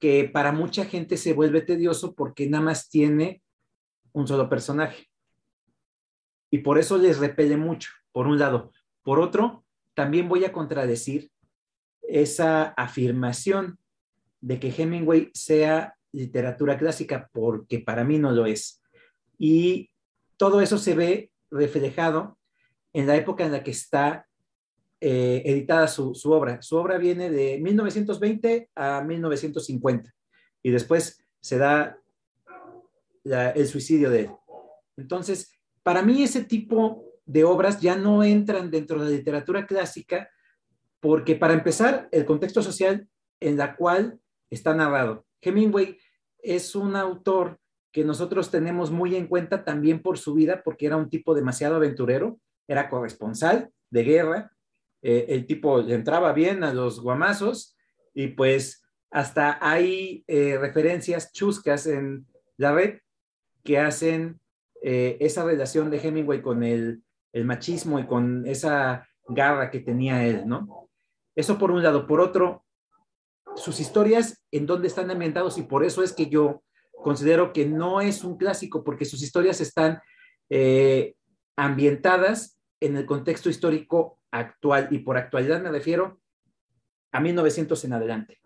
que para mucha gente se vuelve tedioso porque nada más tiene un solo personaje. Y por eso les repele mucho, por un lado. Por otro, también voy a contradecir esa afirmación de que Hemingway sea literatura clásica, porque para mí no lo es. Y todo eso se ve reflejado en la época en la que está eh, editada su, obra. Su obra viene de 1920 a 1950 y después se da el suicidio de él. Entonces, para mí ese tipo de obras ya no entran dentro de la literatura clásica porque para empezar, el contexto social en la cual está narrado. Hemingway es un autor que nosotros tenemos muy en cuenta también por su vida, porque era un tipo demasiado aventurero, era corresponsal de guerra, eh, el tipo entraba bien a los guamazos y pues hasta hay eh, referencias chuscas en la red que hacen eh, esa relación de Hemingway con el, el, machismo y con esa garra que tenía él, ¿no? Eso por un lado. Por otro, sus historias en dónde están ambientados y por eso es que yo considero que no es un clásico porque sus historias están ambientadas en el contexto histórico actual, y por actualidad me refiero a 1900 en adelante.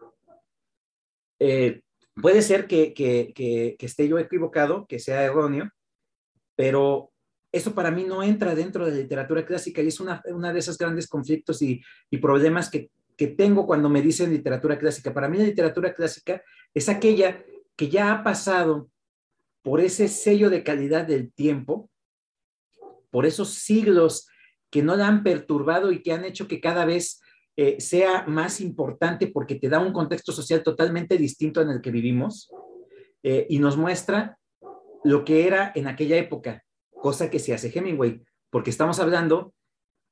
Eh, puede ser que, que, esté yo equivocado, que sea erróneo, pero eso para mí no entra dentro de la literatura clásica y es una, una de esos grandes conflictos y, y problemas que, que, tengo cuando me dicen literatura clásica. Para mí la literatura clásica es aquella que ya ha pasado por ese sello de calidad del tiempo, por esos siglos que no la han perturbado y que han hecho que cada vez eh, sea más importante porque te da un contexto social totalmente distinto en el que vivimos eh, y nos muestra lo que era en aquella época, cosa que se hace Hemingway, porque estamos hablando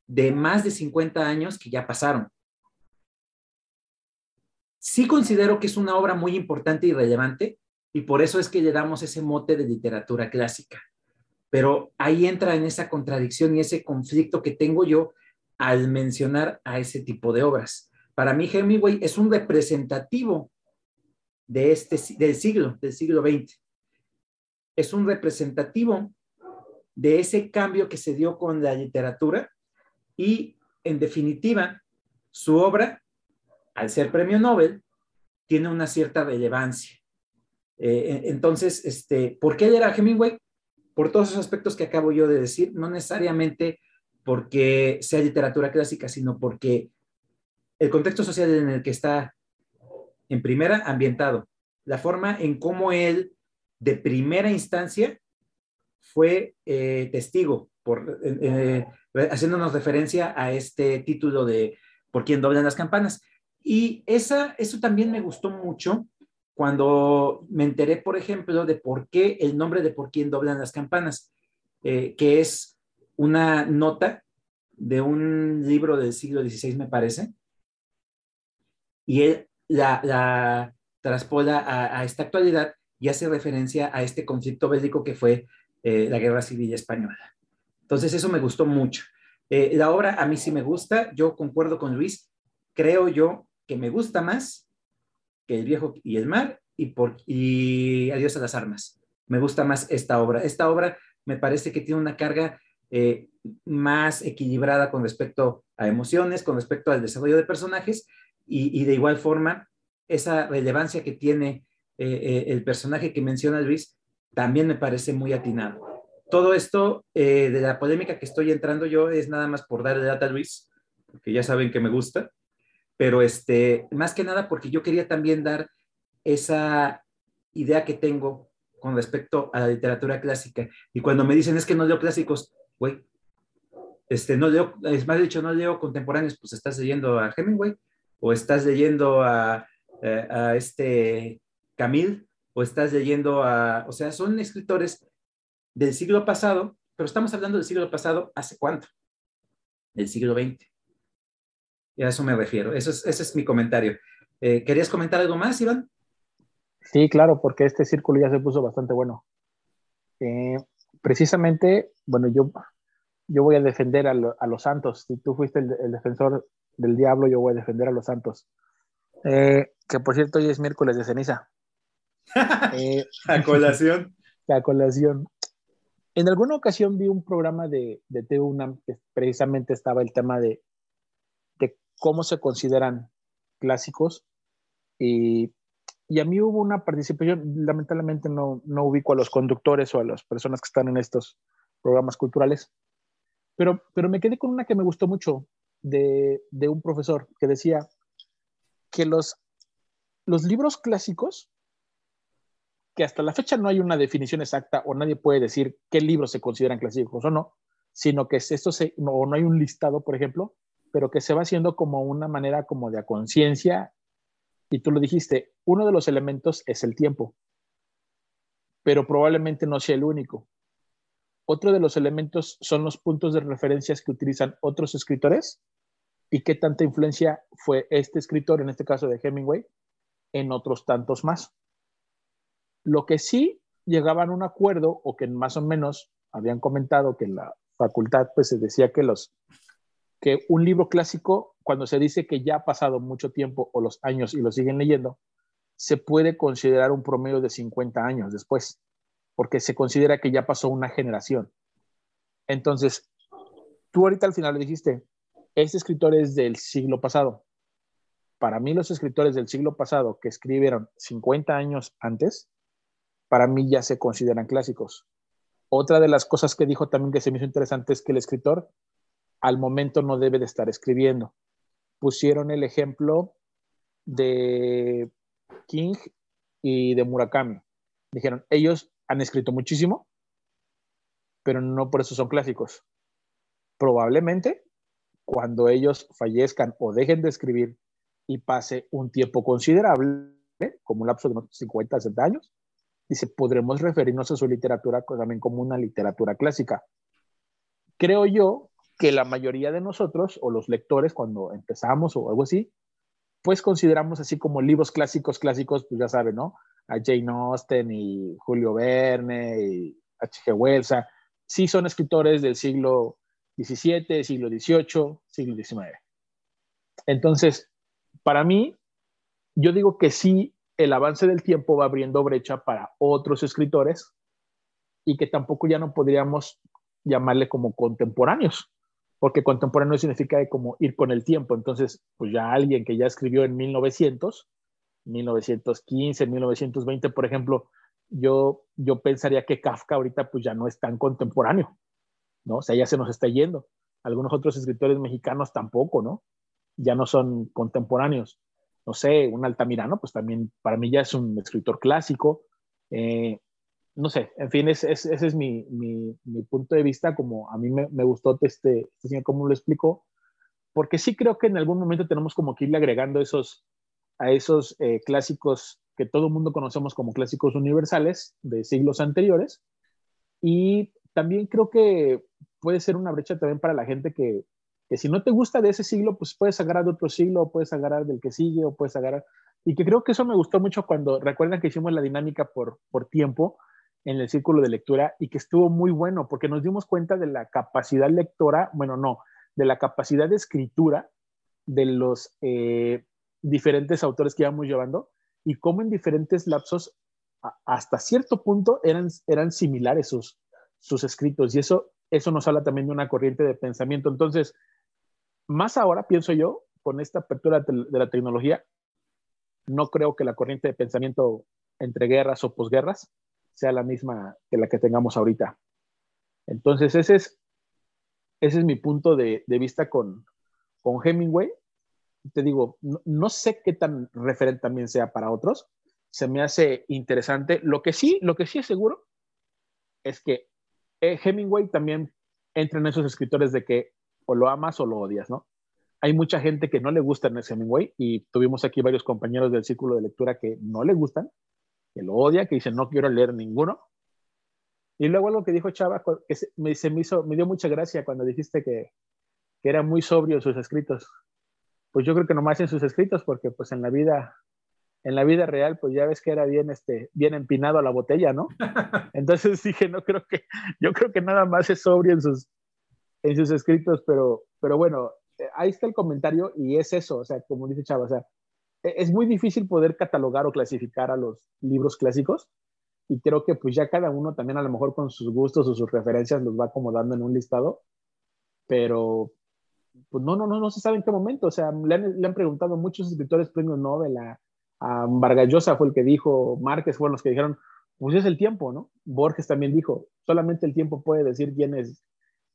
de más de 50 años que ya pasaron. Sí considero que es una obra muy importante y relevante y por eso es que le damos ese mote de literatura clásica. Pero ahí entra en esa contradicción y ese conflicto que tengo yo al mencionar a ese tipo de obras. Para mí, Hemingway es un representativo de este, del siglo, del siglo XX. Es un representativo de ese cambio que se dio con la literatura y, en definitiva, su obra, al ser premio Nobel, tiene una cierta relevancia. Eh, entonces, este, ¿por qué era Hemingway? Por todos esos aspectos que acabo yo de decir, no necesariamente porque sea literatura clásica, sino porque el contexto social en el que está, en primera, ambientado, la forma en cómo él, de primera instancia, fue eh, testigo, por, eh, eh, haciéndonos referencia a este título de Por quién doblan las campanas. Y esa, eso también me gustó mucho cuando me enteré, por ejemplo, de por qué el nombre de por quién doblan las campanas, eh, que es una nota de un libro del siglo XVI, me parece. y él la, la traspola a, esta actualidad y hace referencia a este conflicto bélico que fue eh, la Guerra Civil Española. Entonces, eso me gustó mucho. Eh, la obra a mí sí me gusta, yo concuerdo con Luis, creo yo que me gusta más que El viejo y el mar y, por, y Adiós a las armas. Me gusta más esta obra. Esta obra me parece que tiene una carga eh, más equilibrada con respecto a emociones, con respecto al desarrollo de personajes y, de igual forma esa relevancia que tiene eh, eh, el personaje que menciona Luis también me parece muy atinado. Todo esto de la polémica que estoy entrando yo es nada más por darle data a Luis, porque ya saben que me gusta, pero este, más que nada porque yo quería también dar esa idea que tengo con respecto a la literatura clásica. Y cuando me dicen es que no leo clásicos, güey, este, no leo, es más dicho, no leo contemporáneos, pues estás leyendo a Hemingway, o estás leyendo a, eh, este Camille, o estás leyendo a, o sea, son escritores del siglo pasado, pero estamos hablando del siglo pasado, ¿hace cuánto? Del siglo XX. Y a eso me refiero, eso es, ese es mi comentario. Eh, ¿Querías comentar algo más, Iván? Sí, claro, porque este círculo ya se puso bastante bueno. Eh, precisamente, bueno, yo, yo voy a defender a, los santos. Si tú fuiste el, defensor del diablo, yo voy a defender a los santos. Eh, que por cierto, hoy es miércoles de ceniza. a colación. A colación. En alguna ocasión vi un programa de, de TV que precisamente estaba el tema de cómo se consideran clásicos. Y y a mí hubo una participación, lamentablemente no, no ubico a los conductores o a las personas que están en estos programas culturales, pero, pero me quedé con una que me gustó mucho de, de un profesor que decía que los, los libros clásicos, que hasta la fecha no hay una definición exacta o nadie puede decir qué libros se consideran clásicos o no, sino que esto se, no, no hay un listado, por ejemplo, pero que se va haciendo como una manera como de conciencia y tú lo dijiste, uno de los elementos es el tiempo, pero probablemente no sea el único. Otro de los elementos son los puntos de referencias que utilizan otros escritores y qué tanta influencia fue este escritor, en este caso de Hemingway, en otros tantos más. Lo que sí llegaban a un acuerdo o que más o menos habían comentado que la facultad pues se decía que los que un libro clásico, cuando se dice que ya ha pasado mucho tiempo o los años y lo siguen leyendo, se puede considerar un promedio de 50 años después, porque se considera que ya pasó una generación. Entonces, tú ahorita al final le dijiste, este escritor es del siglo pasado. Para mí los escritores del siglo pasado que escribieron 50 años antes, para mí ya se consideran clásicos. Otra de las cosas que dijo también que se me hizo interesante es que el escritor al momento no debe de estar escribiendo. Pusieron el ejemplo de King y de Murakami. Dijeron, ellos han escrito muchísimo, pero no por eso son clásicos. Probablemente cuando ellos fallezcan o dejen de escribir y pase un tiempo considerable, como un lapso de unos 50, 60 años, dice, podremos referirnos a su literatura también como una literatura clásica. Creo yo que la mayoría de nosotros o los lectores cuando empezamos o algo así, pues consideramos así como libros clásicos, clásicos, pues ya saben, ¿no? A Jane Austen y Julio Verne y H.G. Wells, sí son escritores del siglo XVII, siglo XVIII, siglo XIX. Entonces, para mí, yo digo que sí, el avance del tiempo va abriendo brecha para otros escritores y que tampoco ya no podríamos llamarle como contemporáneos, porque contemporáneo significa como ir con el tiempo. Entonces, pues ya alguien que ya escribió en 1900, 1915, 1920, por ejemplo, yo, yo pensaría que Kafka ahorita pues ya no es tan contemporáneo, ¿no? O sea, ya se nos está yendo. Algunos otros escritores mexicanos tampoco, ¿no? Ya no son contemporáneos. No sé, un Altamirano, pues también para mí ya es un escritor clásico. Eh, no sé, en fin, ese es mi, punto de vista, como a mí me, gustó este, este señor cómo lo explicó, porque sí creo que en algún momento tenemos como que irle agregando esos, a esos eh, clásicos que todo el mundo conocemos como clásicos universales de siglos anteriores, y también creo que puede ser una brecha también para la gente que, que si no te gusta de ese siglo, pues puedes agarrar de otro siglo, o puedes agarrar del que sigue, o puedes agarrar... Y que creo que eso me gustó mucho cuando, recuerdan que hicimos la dinámica por, por tiempo en el círculo de lectura y que estuvo muy bueno porque nos dimos cuenta de la capacidad lectora, bueno, no, de la capacidad de escritura de los eh, diferentes autores que íbamos llevando y cómo en diferentes lapsos, hasta cierto punto, eran, eran similares sus, sus escritos. Y eso, eso nos habla también de una corriente de pensamiento. Entonces, más ahora, pienso yo, con esta apertura de la tecnología, no creo que la corriente de pensamiento entre guerras o posguerras sea la misma que la que tengamos ahorita. Entonces, ese es, ese es mi punto de, vista con, con, Hemingway. Te digo, no, sé qué tan referente también sea para otros. Se me hace interesante. Lo que sí, lo que sí es seguro es que eh, Hemingway también entra en esos escritores de que o lo amas o lo odias, ¿no? Hay mucha gente que no le gusta Ernest Hemingway y tuvimos aquí varios compañeros del círculo de lectura que no le gustan, que lo odia, que dice no quiero leer ninguno. Y luego algo que dijo Chava, que se me, hizo, me dio mucha gracia cuando dijiste que, que era muy sobrio sus escritos. Pues yo creo que nomás en sus escritos, porque pues en la vida, en la vida real, pues ya ves que era bien, este, bien empinado a la botella, ¿no? Entonces dije, no creo que, yo creo que nada más es sobrio en sus, en sus escritos, pero, pero bueno, eh, ahí está el comentario y es eso, o sea, como dice Chava, o sea, es muy difícil poder catalogar o clasificar a los libros clásicos y creo que pues ya cada uno también a lo mejor con sus gustos o sus referencias los va acomodando en un listado, pero pues no, no, no, no se sabe en qué momento, o sea, le han, le han preguntado muchos escritores premios Nobel, a, a fue el que dijo, Márquez fueron los que dijeron, pues es el tiempo, ¿no? Borges también dijo, solamente el tiempo puede decir quién es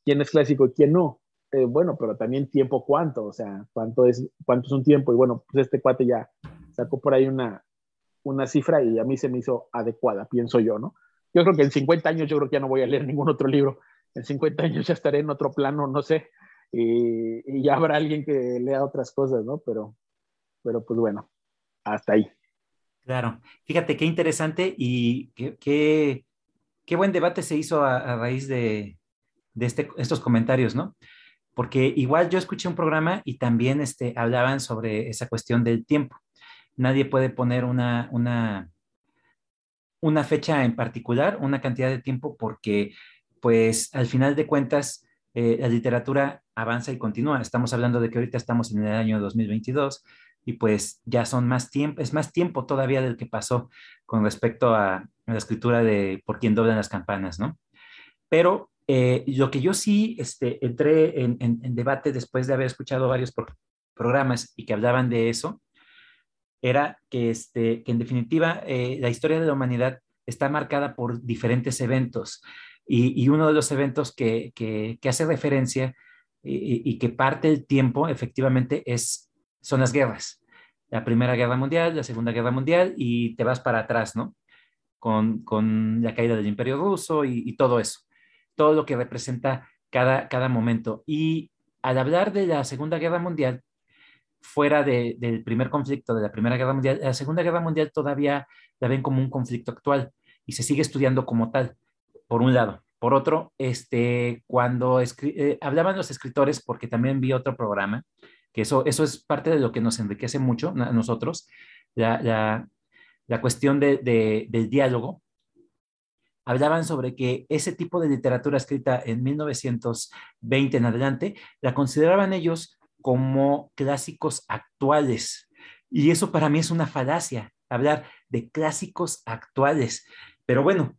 quién es clásico y quién no. Eh, bueno, pero también tiempo cuánto, o sea, cuánto es, cuánto es un tiempo. Y bueno, pues este cuate ya sacó por ahí una, una cifra y a mí se me hizo adecuada, pienso yo, ¿no? Yo creo que en 50 años yo creo que ya no voy a leer ningún otro libro. En 50 años ya estaré en otro plano, no sé, y, ya habrá alguien que lea otras cosas, ¿no? Pero, pero pues bueno, hasta ahí. Claro, fíjate qué interesante y qué, qué, buen debate se hizo a raíz de, de este, estos comentarios, ¿no? Porque igual yo escuché un programa y también este, hablaban sobre esa cuestión del tiempo. Nadie puede poner una, una, una fecha en particular, una cantidad de tiempo, porque pues al final de cuentas eh, la literatura avanza y continúa. Estamos hablando de que ahorita estamos en el año 2022 y pues ya son más tiempo, es más tiempo todavía del que pasó con respecto a, la escritura de Por quién doblan las campanas, ¿no? Pero eh, lo que yo sí este, entré en, debate después de haber escuchado varios programas y que hablaban de eso, era que, este, en definitiva eh, la historia de la humanidad está marcada por diferentes eventos y, uno de los eventos que, hace referencia y, que parte el tiempo efectivamente es, son las guerras. La Primera Guerra Mundial, la Segunda Guerra Mundial y te vas para atrás, ¿no? Con la caída del Imperio Ruso y todo eso todo lo que representa cada, cada momento. Y al hablar de la Segunda Guerra Mundial, fuera del primer conflicto, de la Primera Guerra Mundial, la Segunda Guerra Mundial todavía la ven como un conflicto actual y se sigue estudiando como tal, por un lado. Por otro, este, cuando eh, hablaban los escritores, porque también vi otro programa, que eso, eso es parte de lo que nos enriquece mucho a nosotros, la, la, cuestión de, del diálogo, hablaban sobre que ese tipo de literatura escrita en 1920 en adelante la consideraban ellos como clásicos actuales. Y eso para mí es una falacia, hablar de clásicos actuales. Pero bueno,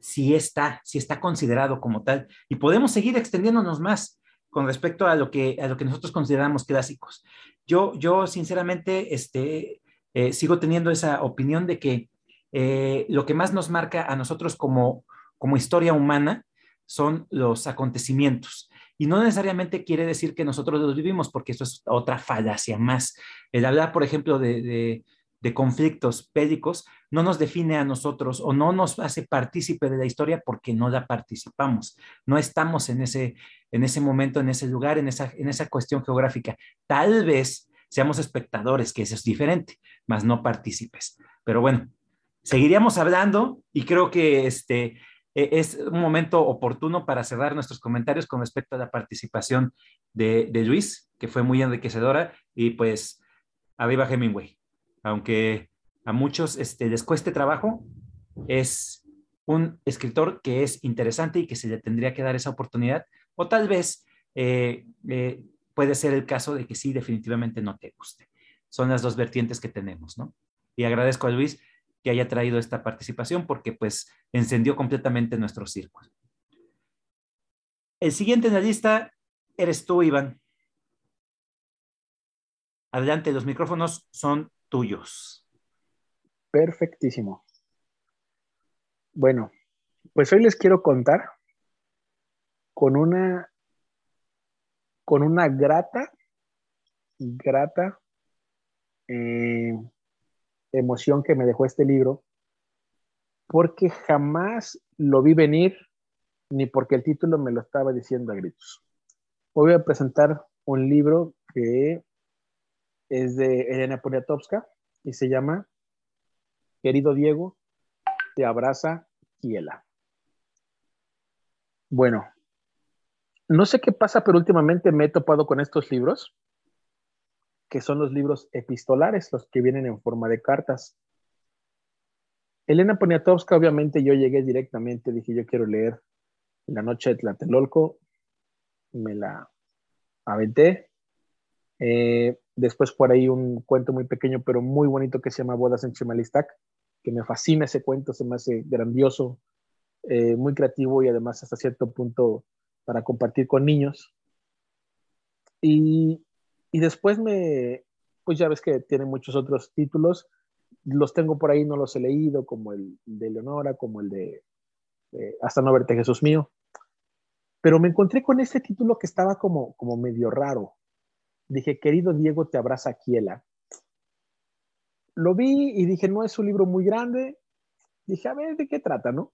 sí está, sí está considerado como tal. Y podemos seguir extendiéndonos más con respecto a lo que, a lo que nosotros consideramos clásicos. Yo, yo sinceramente, este, eh, sigo teniendo esa opinión de que eh, lo que más nos marca a nosotros como, como historia humana son los acontecimientos. Y no necesariamente quiere decir que nosotros los vivimos, porque eso es otra falacia más. El hablar, por ejemplo, de, de, conflictos bélicos no nos define a nosotros o no nos hace partícipe de la historia porque no la participamos. No estamos en ese, en ese momento, en ese lugar, en esa, en esa cuestión geográfica. Tal vez seamos espectadores, que eso es diferente, más no partícipes. Pero bueno, seguiríamos hablando y creo que este, eh, es un momento oportuno para cerrar nuestros comentarios con respecto a la participación de, de Luis, que fue muy enriquecedora, y pues arriba Hemingway. Aunque a muchos este, les cueste trabajo, es un escritor que es interesante y que se le tendría que dar esa oportunidad, o tal vez eh, eh, puede ser el caso de que sí, definitivamente no te guste. Son las dos vertientes que tenemos, ¿no? Y agradezco a Luis que haya traído esta participación porque pues encendió completamente nuestro círculo. El siguiente en la lista eres tú, Iván. Adelante, los micrófonos son tuyos. Perfectísimo. Bueno, pues hoy les quiero contar con una con una grata, grata eh, emoción que me dejó este libro, porque jamás lo vi venir, ni porque el título me lo estaba diciendo a gritos. Voy a presentar un libro que es de Elena Poniatowska y se llama Querido Diego, te abraza Kiela. Bueno, no sé qué pasa, pero últimamente me he topado con estos libros, que son los libros epistolares, los que vienen en forma de cartas. Elena Poniatowska, obviamente yo llegué directamente, dije yo quiero leer La noche de Tlatelolco, me la aventé. Eh, después por ahí un cuento muy pequeño, pero muy bonito que se llama Bodas en Chimalistac, que me fascina ese cuento, se me hace grandioso, eh, muy creativo y además hasta cierto punto para compartir con niños. Y, y, después me, pues ya ves que tiene muchos otros títulos, los tengo por ahí, no los he leído, como el de Leonora, como el de Hasta no verte Jesús mío. Pero me encontré con este título que estaba como, como medio raro. Dije, querido Diego, te abraza Kiela lo vi y dije, no es un libro muy grande. Dije, a ver, ¿de qué trata, no?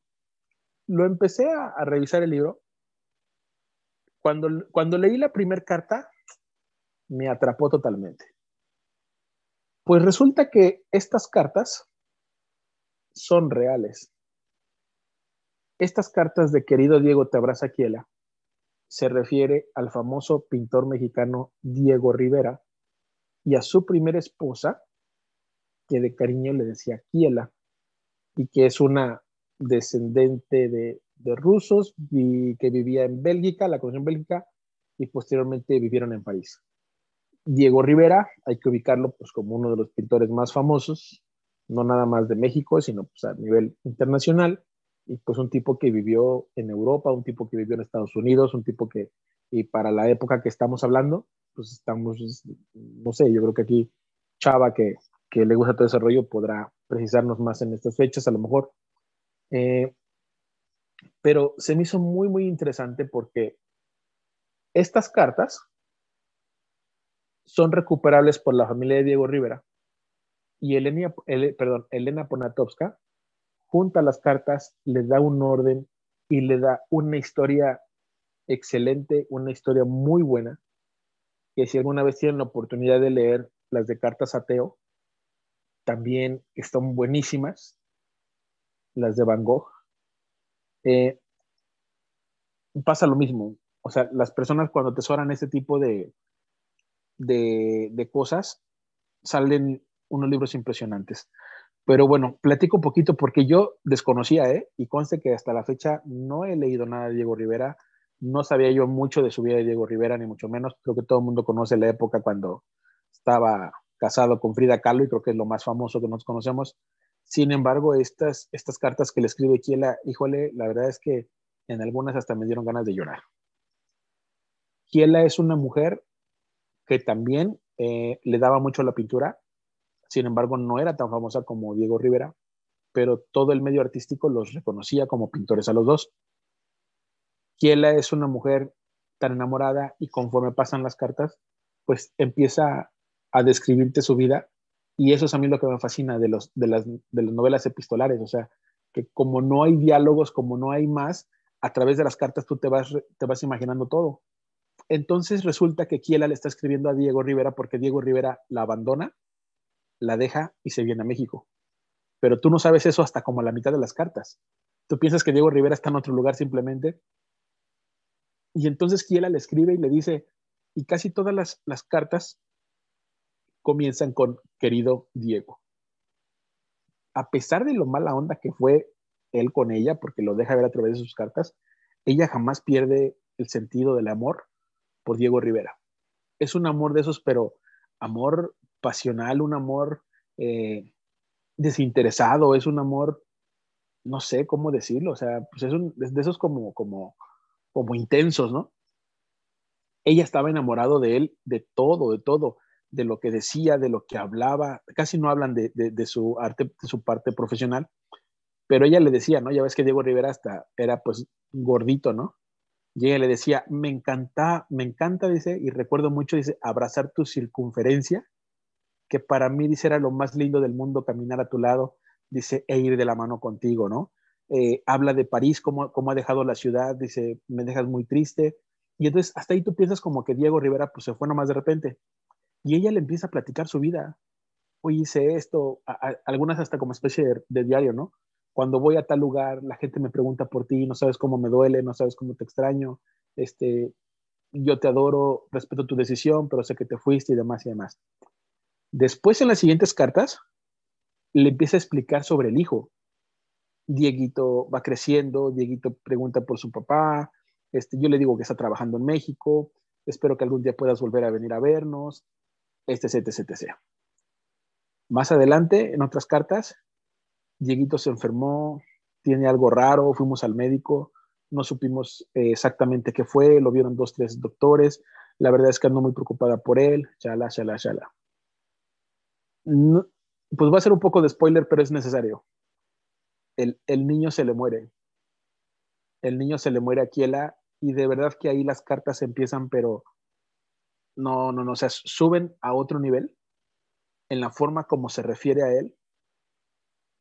Lo empecé a, revisar el libro. Cuando, cuando leí la primera carta, me atrapó totalmente. Pues resulta que estas cartas son reales. Estas cartas de querido Diego te abraza Kiela se refiere al famoso pintor mexicano Diego Rivera y a su primera esposa, que de cariño le decía Kiela, y que es una descendente de, rusos y que vivía en Bélgica, la conoció en Bélgica, y posteriormente vivieron en París. Diego Rivera, hay que ubicarlo pues, como uno de los pintores más famosos, no nada más de México, sino pues, a nivel internacional, y pues un tipo que vivió en Europa, un tipo que vivió en Estados Unidos, un tipo que, y para la época que estamos hablando, pues estamos, no sé, yo creo que aquí Chava, que, que le gusta todo ese rollo podrá precisarnos más en estas fechas, a lo mejor. Eh, pero se me hizo muy, muy interesante porque estas cartas son recuperables por la familia de Diego Rivera y Elena, perdón, Elena junta las cartas, le da un orden y le da una historia excelente, una historia muy buena, que si alguna vez tienen la oportunidad de leer las de cartas ateo, también están buenísimas, las de Van Gogh. Eh, pasa lo mismo, o sea, las personas cuando tesoran este tipo de, de, cosas, salen unos libros impresionantes. Pero bueno, platico un poquito porque yo desconocía, ¿eh? Y conste que hasta la fecha no he leído nada de Diego Rivera, no sabía yo mucho de su vida de Diego Rivera, ni mucho menos. Creo que todo el mundo conoce la época cuando estaba casado con Frida Kahlo y creo que es lo más famoso que nos conocemos. Sin embargo, estas, estas cartas que le escribe Kiela, híjole, la verdad es que en algunas hasta me dieron ganas de llorar. Kiela es una mujer que también eh, le daba mucho a la pintura, sin embargo no era tan famosa como Diego Rivera, pero todo el medio artístico los reconocía como pintores a los dos. Kiela es una mujer tan enamorada y conforme pasan las cartas, pues empieza a describirte su vida. Y eso es a mí lo que me fascina de, los, de, las, de las novelas epistolares, o sea, que como no hay diálogos, como no hay más, a través de las cartas tú te vas, te vas imaginando todo. Entonces resulta que Kiela le está escribiendo a Diego Rivera porque Diego Rivera la abandona, la deja y se viene a México. Pero tú no sabes eso hasta como la mitad de las cartas. Tú piensas que Diego Rivera está en otro lugar simplemente. Y entonces Kiela le escribe y le dice, y casi todas las, las cartas comienzan con querido Diego. A pesar de lo mala onda que fue él con ella, porque lo deja ver a través de sus cartas, ella jamás pierde el sentido del amor por Diego Rivera. Es un amor de esos, pero amor pasional, un amor eh, desinteresado, es un amor, no sé cómo decirlo, o sea, pues es, un, de esos como, como, como intensos, ¿no? Ella estaba enamorado de él, de todo, de todo, de lo que decía, de lo que hablaba, casi no hablan de, de su arte, de su parte profesional, pero ella le decía, ¿no? Ya ves que Diego Rivera hasta era pues gordito, ¿no? Y ella le decía, me encanta, me encanta, dice, y recuerdo mucho, dice, abrazar tu circunferencia, que para mí, dice, era lo más lindo del mundo caminar a tu lado, dice, e ir de la mano contigo, ¿no? Eh, habla de París, cómo, cómo ha dejado la ciudad, dice, me dejas muy triste. Y entonces hasta ahí tú piensas como que Diego Rivera pues se fue nomás de repente. Y ella le empieza a platicar su vida. Hoy hice esto, algunas hasta como especie de diario, ¿no? Cuando voy a tal lugar, la gente me pregunta por ti, no sabes cómo me duele, no sabes cómo te extraño, este, yo te adoro, respeto tu decisión, pero sé que te fuiste y demás y demás. Después en las siguientes cartas, le empieza a explicar sobre el hijo. Dieguito va creciendo, Dieguito pregunta por su papá, este, yo le digo que está trabajando en México, espero que algún día puedas volver a venir a vernos, este, etc, etc. Más adelante, en otras cartas, Dieguito se enfermó, tiene algo raro, fuimos al médico, no supimos eh, exactamente qué fue, lo vieron dos, tres doctores, la verdad es que ando muy preocupada por él, chala, chala, chala. pues va a ser un poco de spoiler, pero es necesario. El, el, niño se le muere. El niño se le muere a Kiela y de verdad que ahí las cartas empiezan, pero no, no, no, o sea, suben a otro nivel en la forma como se refiere a él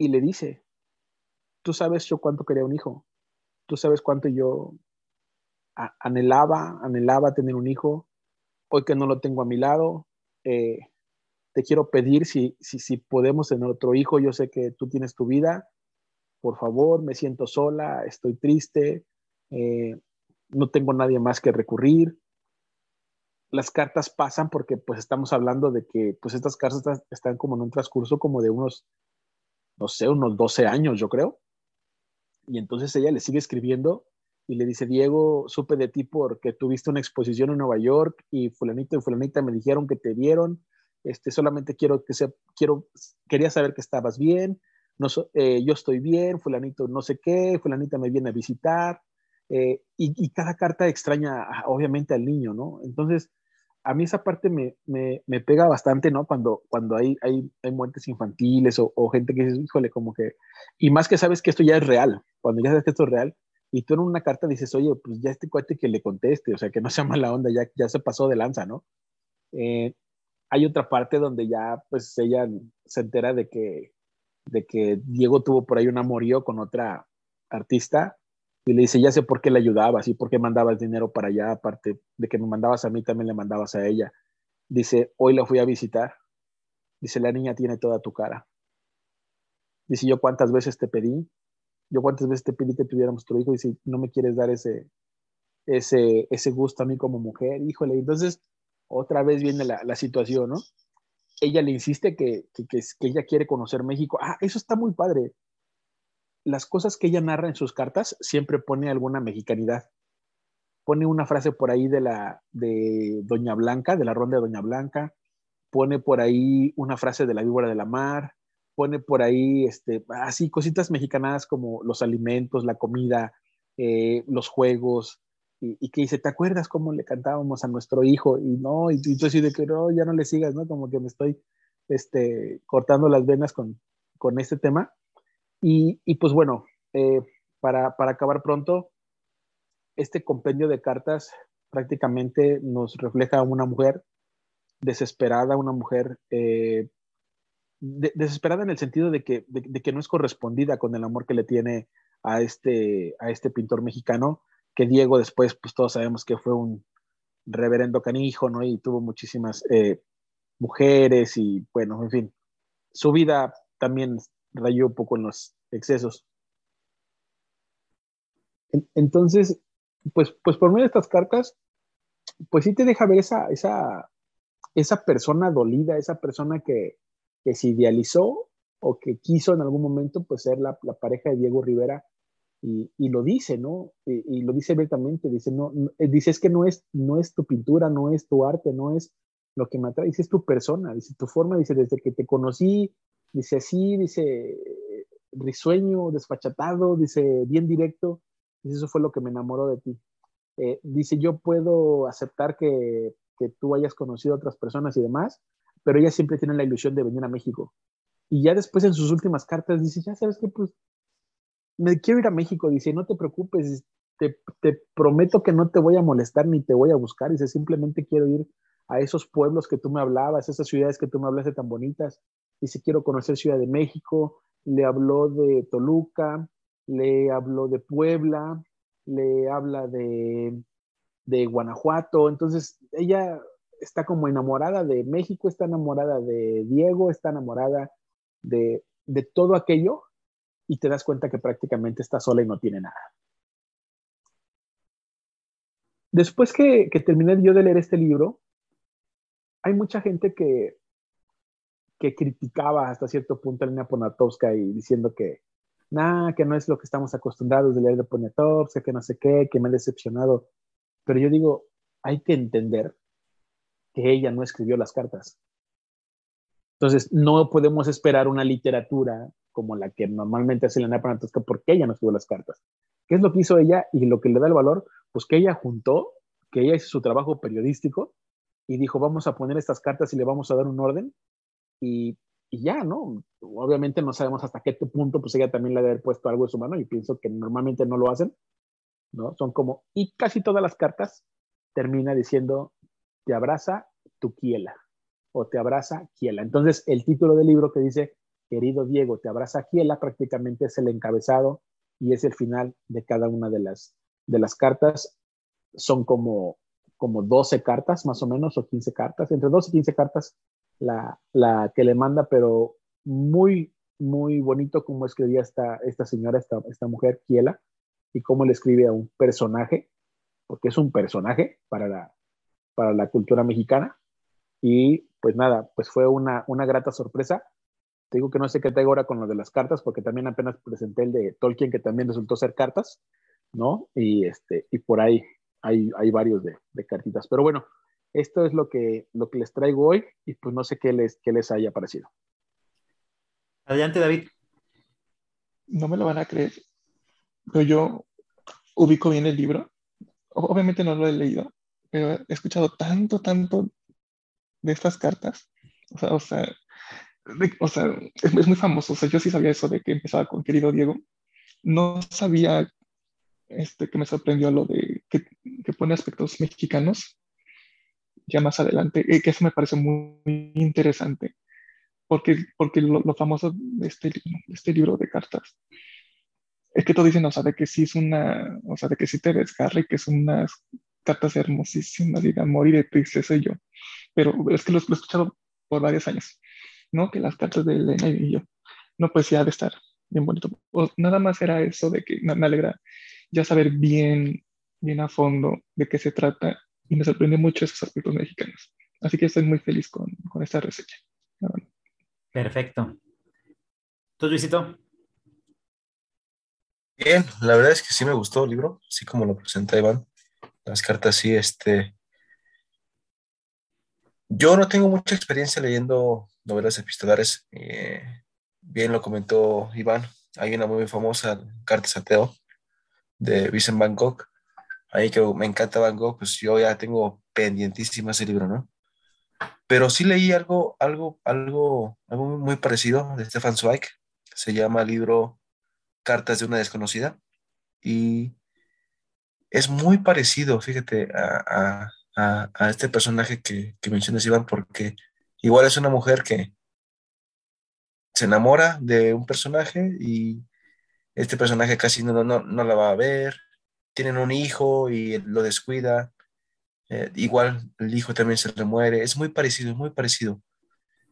y le dice, tú sabes yo cuánto quería un hijo, tú sabes cuánto yo anhelaba, anhelaba tener un hijo, hoy que no lo tengo a mi lado, eh, te quiero pedir si, si, si podemos tener otro hijo, yo sé que tú tienes tu vida, por favor, me siento sola, estoy triste, eh, no tengo nadie más que recurrir. Las cartas pasan porque pues estamos hablando de que pues estas cartas están como en un transcurso como de unos no sé, unos 12 años, yo creo. Y entonces ella le sigue escribiendo y le dice, Diego, supe de ti porque tuviste una exposición en Nueva York y fulanito y fulanita me dijeron que te vieron. Este, solamente quiero que se, quiero, quería saber que estabas bien. No, eh, yo estoy bien, fulanito no sé qué, fulanita me viene a visitar. Eh, y, y, cada carta extraña, obviamente, al niño, ¿no? Entonces, a mí esa parte me, me, me, pega bastante, ¿no? Cuando, cuando hay, hay, muertes infantiles o, o, gente que dice, híjole, como que, y más que sabes que esto ya es real, cuando ya sabes que esto es real, y tú en una carta dices, oye, pues ya este cuate que le conteste, o sea, que no sea mala onda, ya, ya se pasó de lanza, ¿no? Eh, hay otra parte donde ya, pues ella se entera de que, de que Diego tuvo por ahí un amorío con otra artista y le dice, ya sé por qué le ayudabas y por qué mandabas dinero para allá, aparte de que me mandabas a mí, también le mandabas a ella. Dice, hoy la fui a visitar. Dice, la niña tiene toda tu cara. Dice, yo cuántas veces te pedí, yo cuántas veces te pedí que tuviéramos tu hijo y si no me quieres dar ese, ese, ese gusto a mí como mujer, híjole. Entonces, otra vez viene la, la situación, ¿no? Ella le insiste que, que, que, que ella quiere conocer México. Ah, eso está muy padre las cosas que ella narra en sus cartas siempre pone alguna mexicanidad. Pone una frase por ahí de la de Doña Blanca, de la ronda de Doña Blanca, pone por ahí una frase de la víbora de la mar, pone por ahí este, así cositas mexicanas como los alimentos, la comida, eh, los juegos, y, que dice, ¿te acuerdas cómo le cantábamos a nuestro hijo? Y no, y, tú así de que no, ya no le sigas, ¿no? Como que me estoy este, cortando las venas con, con este tema y, pues bueno, eh, para, acabar pronto, este compendio de cartas prácticamente nos refleja a una mujer desesperada, una mujer eh, desesperada en el sentido de que, de, que, no es correspondida con el amor que le tiene a este, a este pintor mexicano, que Diego después, pues todos sabemos que fue un reverendo canijo, ¿no? Y tuvo muchísimas eh, mujeres y bueno, en fin, su vida también rayó un poco en los excesos. Entonces, pues, pues por medio de estas cartas, pues sí te deja ver esa, esa, esa persona dolida, esa persona que, que se idealizó o que quiso en algún momento pues ser la, la pareja de Diego Rivera y, y lo dice, ¿no? Y, lo dice abiertamente, dice, no, eh, dice es que no es, no es tu pintura, no es tu arte, no es lo que me atrae, dice es tu persona, dice tu forma, dice desde que te conocí, dice así, dice risueño, desfachatado, dice bien directo, dice eso fue lo que me enamoró de ti. Eh, dice yo puedo aceptar que, que tú hayas conocido a otras personas y demás, pero ella siempre tiene la ilusión de venir a México. Y ya después en sus últimas cartas dice, ya sabes que pues me quiero ir a México, dice, no te preocupes, te, te, prometo que no te voy a molestar ni te voy a buscar, dice, simplemente quiero ir a esos pueblos que tú me hablabas, esas ciudades que tú me hablaste tan bonitas, dice, quiero conocer Ciudad de México, le habló de Toluca, le habló de Puebla, le habla de, de Guanajuato, entonces ella está como enamorada de México, está enamorada de Diego, está enamorada de, de todo aquello y te das cuenta que prácticamente está sola y no tiene nada. Después que, que terminé yo de leer este libro, hay mucha gente que, que criticaba hasta cierto punto a Elena Poniatowska y diciendo que nada, que no es lo que estamos acostumbrados de leer de Poniatowska, que no sé qué, que me ha decepcionado. Pero yo digo, hay que entender que ella no escribió las cartas. Entonces, no podemos esperar una literatura como la que normalmente hace Elena Poniatowska porque ella no escribió las cartas. ¿Qué es lo que hizo ella y lo que le da el valor? Pues que ella juntó, que ella hizo su trabajo periodístico y dijo, vamos a poner estas cartas y le vamos a dar un orden y, y ya, ¿no? Obviamente no sabemos hasta qué punto, pues ella también le debe haber puesto algo de su mano y pienso que normalmente no lo hacen, ¿no? Son como, y casi todas las cartas termina diciendo, te abraza tu quiela o te abraza Kiela. Entonces, el título del libro que dice, querido Diego, te abraza Kiela, prácticamente es el encabezado y es el final de cada una de las, de las cartas. Son como, como 12 cartas, más o menos, o 15 cartas, entre 12 y 15 cartas la, la que le manda, pero muy, muy bonito como escribía esta, esta señora, esta, esta mujer, Kiela, y cómo le escribe a un personaje, porque es un personaje para la, para la cultura mexicana. Y pues nada, pues fue una, una grata sorpresa. Te digo que no sé qué tengo ahora con lo de las cartas, porque también apenas presenté el de Tolkien, que también resultó ser cartas, ¿no? Y, este, y por ahí hay, hay varios de, de cartitas. Pero bueno, esto es lo que, lo que les traigo hoy y pues no sé qué les, qué les haya parecido. Adelante, David. No me lo van a creer, pero yo ubico bien el libro. Obviamente no lo he leído, pero he escuchado tanto, tanto de estas cartas. O sea, o sea, o sea es, muy famoso. O sea, yo sí sabía eso de que empezaba con querido Diego. No sabía este, que me sorprendió lo de que, que pone aspectos mexicanos ya más adelante, eh, que eso me parece muy, interesante, porque, porque lo, famoso de este, de este libro de cartas es que todos dicen, o sea, de que sí es una, o sea, de que sí te desgarra y que son unas cartas hermosísimas, digan, morir de tristeza y yo pero es que lo, he escuchado por varios años, ¿no? Que las cartas de Elena y yo, no, pues ya de estar bien bonito. nada más era eso de que me alegra ya saber bien, bien a fondo de qué se trata y me sorprende mucho esos aspectos mexicanos. Así que estoy muy feliz con, con esta reseña. Perfecto. ¿Tú, Luisito? Bien, la verdad es que sí me gustó el libro, así como lo presenta Iván. Las cartas sí, este, yo no tengo mucha experiencia leyendo novelas epistolares. Eh, bien lo comentó Iván. Hay una muy famosa, Cartas a Teo, de Vincent Van Gogh. Ahí que me encanta Van Gogh, pues yo ya tengo pendientísima ese libro, ¿no? Pero sí leí algo, algo, algo, algo muy parecido de Stefan Zweig. Se llama el libro Cartas de una desconocida. Y es muy parecido, fíjate, a a, este personaje que, que mencionas, Iván, porque igual es una mujer que se enamora de un personaje y este personaje casi no, no, no la va a ver, tienen un hijo y lo descuida, eh, igual el hijo también se le muere, es muy parecido, es muy parecido.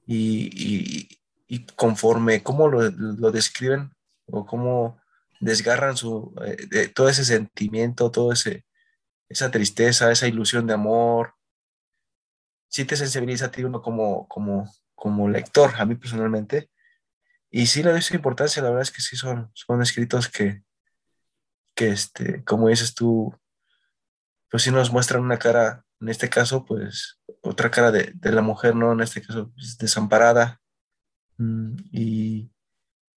Y, y, conforme cómo lo, lo, describen o cómo desgarran su, eh, todo ese sentimiento, todo ese, esa tristeza, esa ilusión de amor. Sí te sensibiliza a ti uno como, como, como lector, a mí personalmente. Y sí le doy su importancia, la verdad es que sí son, son escritos que, que este, como dices tú, pues sí nos muestran una cara, en este caso, pues otra cara de, de la mujer, ¿no? En este caso, pues, desamparada. Mm, y,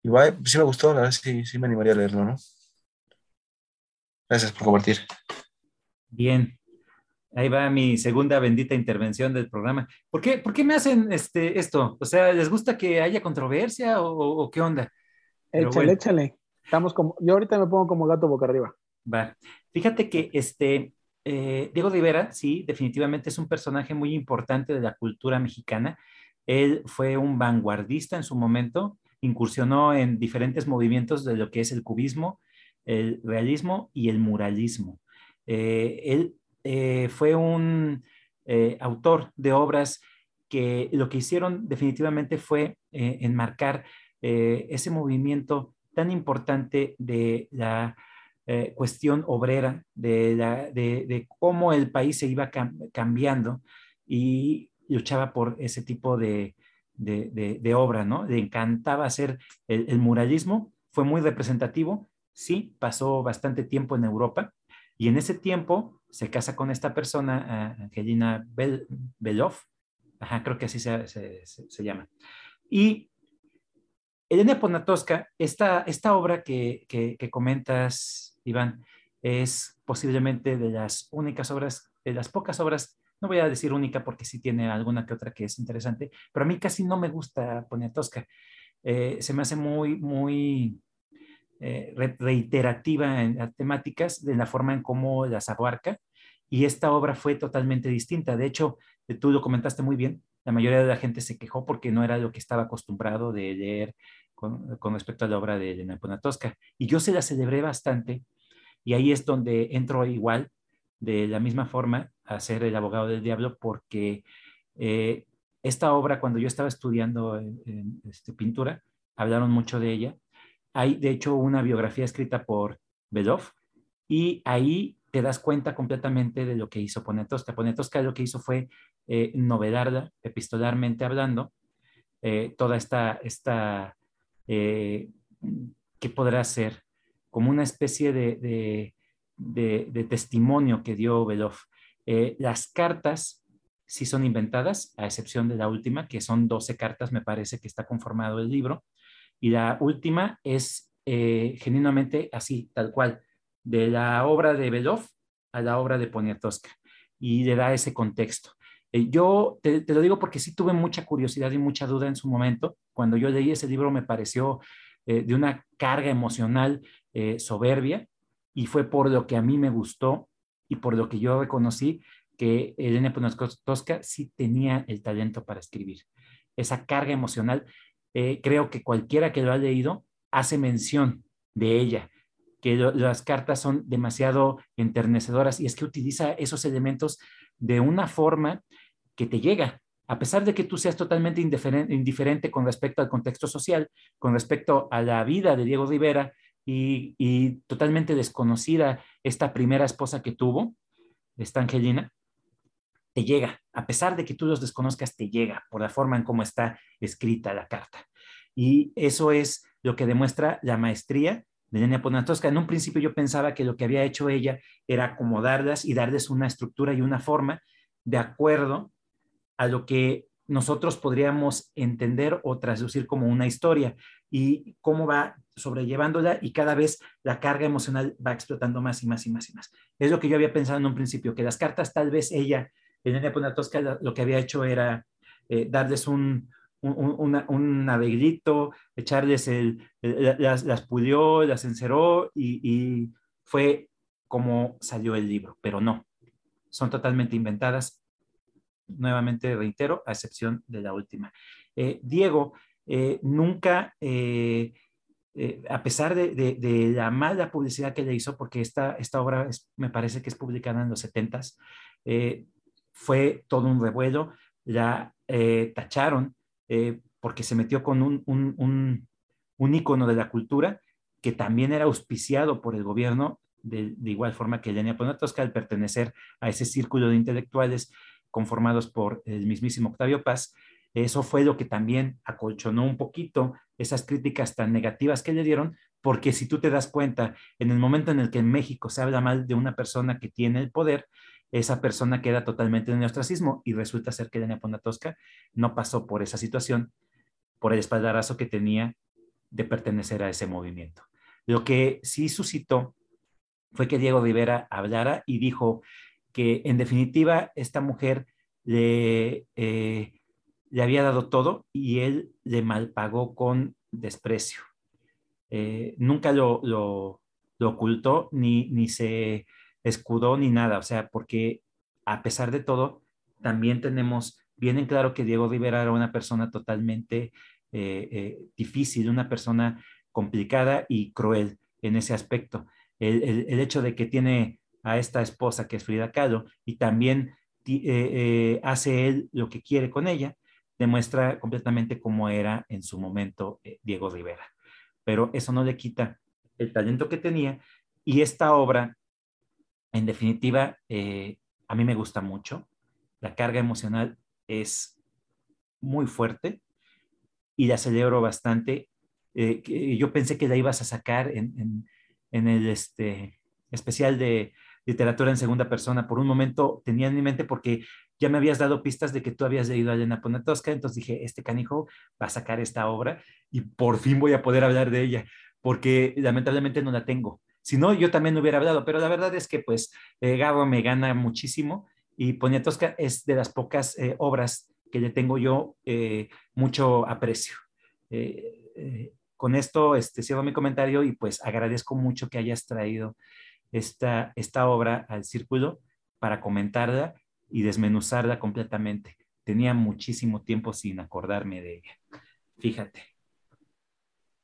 y sí me gustó, la verdad sí, sí me animaría a leerlo, ¿no? Gracias por compartir. Bien. Ahí va mi segunda bendita intervención del programa. ¿Por qué, por qué me hacen este, esto? O sea, ¿les gusta que haya controversia o, qué onda? échale, échale. Estamos como, yo ahorita me pongo como gato boca arriba. Va. Fíjate que este, eh, Diego Rivera, sí, definitivamente es un personaje muy importante de la cultura mexicana. Él fue un vanguardista en su momento, incursionó en diferentes movimientos de lo que es el cubismo, el realismo y el muralismo. Eh, él eh, fue un autor de obras que lo que hicieron definitivamente fue enmarcar ese movimiento tan importante de la cuestión obrera, de, cómo el país se iba cambiando y luchaba por ese tipo de, de, obra, ¿no? Le encantaba hacer el, muralismo, fue muy representativo, sí, pasó bastante tiempo en Europa y en ese tiempo se casa con esta persona, Angelina Belov, ajá, creo que así se, llama. Y Elena Ponatowska, esta, esta obra que, que comentas, Iván, es posiblemente de las únicas obras, de las pocas obras no voy a decir única porque sí tiene alguna que otra que es interesante, pero a mí casi no me gusta Poniatowska. Eh, se me hace muy, muy eh, reiterativa en las temáticas, de la forma en cómo las abarca, y esta obra fue totalmente distinta. De hecho, eh, tú lo comentaste muy bien, la mayoría de la gente se quejó porque no era lo que estaba acostumbrado de leer con, respecto a la obra de Elena Poniatowska. Y yo se la celebré bastante, y ahí es donde entro igual, de la misma forma, a ser el abogado del diablo porque eh, esta obra, cuando yo estaba estudiando este, pintura, hablaron mucho de ella. Hay, de hecho, una biografía escrita por Belov y ahí te das cuenta completamente de lo que hizo Poniatowska. Poniatowska lo que hizo fue eh, novedarla, epistolarmente hablando, eh, toda esta, esta ¿qué podrá ser? Como una especie de, de testimonio que dio Belov. Eh, las cartas sí son inventadas, a excepción de la última, que son 12 cartas, me parece que está conformado el libro. Y la última es eh, genuinamente así, tal cual, de la obra de Belov a la obra de Poniatowska. Y le da ese contexto. Eh, yo te, lo digo porque sí tuve mucha curiosidad y mucha duda en su momento. Cuando yo leí ese libro me pareció de una carga emocional soberbia y fue por lo que a mí me gustó y por lo que yo reconocí que Elena Poniatowska sí tenía el talento para escribir. Esa carga emocional, eh, creo que cualquiera que lo ha leído hace mención de ella, que las cartas son demasiado enternecedoras y es que utiliza esos elementos de una forma que te llega, a pesar de que tú seas totalmente indiferente, con respecto al contexto social, con respecto a la vida de Diego Rivera y, totalmente desconocida esta primera esposa que tuvo, esta Angelina, te llega, a pesar de que tú los desconozcas, te llega por la forma en cómo está escrita la carta. Y eso es lo que demuestra la maestría de Elena Ponatowska. En un principio yo pensaba que lo que había hecho ella era acomodarlas y darles una estructura y una forma de acuerdo a lo que nosotros podríamos entender o traducir como una historia y cómo va sobrellevándola y cada vez la carga emocional va explotando más y más y más y más. Es lo que yo había pensado en un principio, que las cartas tal vez ella, Elena Ponatowska, lo que había hecho era eh, darles un, un, un, arreglito, echarles el, las, las, pulió, las enceró y, y fue como salió el libro, pero no, son totalmente inventadas. Nuevamente reitero, a excepción de la última. Eh, Diego eh, nunca eh, a pesar de, la mala publicidad que le hizo, porque esta, esta obra me parece que es publicada en los 70 eh, fue todo un revuelo, la eh, porque se metió con un, un, un, de la cultura que también era auspiciado por el gobierno, de, igual forma que Elena Poniatowska, al pertenecer a ese círculo de intelectuales conformados por el mismísimo Octavio Paz, eso fue lo que también acolchonó un poquito esas críticas tan negativas que le dieron, porque si tú te das cuenta, en el momento en el que en México se habla mal de una persona que tiene el poder, esa persona queda totalmente en el ostracismo y resulta ser que Elena Poniatowska no pasó por esa situación, por el espaldarazo que tenía de pertenecer a ese movimiento. Lo que sí suscitó fue que Diego Rivera hablara y dijo que en definitiva esta mujer le, eh, le había dado todo y él le malpagó con desprecio. Eh, nunca lo, lo, ocultó ni, ni se escudó ni nada, o sea, porque a pesar de todo, también tenemos bien en claro que Diego Rivera era una persona totalmente eh, difícil, una persona complicada y cruel en ese aspecto. El, hecho de que tiene a esta esposa que es Frida Kahlo y también eh, eh, hace él lo que quiere con ella, demuestra completamente cómo era en su momento eh, Diego Rivera. Pero eso no le quita el talento que tenía y esta obra, en definitiva, a mí me gusta mucho. La carga emocional es muy fuerte y la celebro bastante eh, yo pensé que la ibas a sacar en, el este, especial de literatura en segunda persona. Por un momento tenía en mi mente porque ya me habías dado pistas de que tú habías leído a Elena Poniatowska, entonces dije, este canijo va a sacar esta obra y por fin voy a poder hablar de ella, porque lamentablemente no la tengo. Si no, yo también hubiera hablado, pero la verdad es que pues eh, Gabo me gana muchísimo y Poniatowska es de las pocas eh, obras que le tengo yo mucho aprecio con esto este, cierro mi comentario y pues agradezco mucho que hayas traído esta, esta obra al círculo para comentarla y desmenuzarla completamente. Tenía muchísimo tiempo sin acordarme de ella. Fíjate.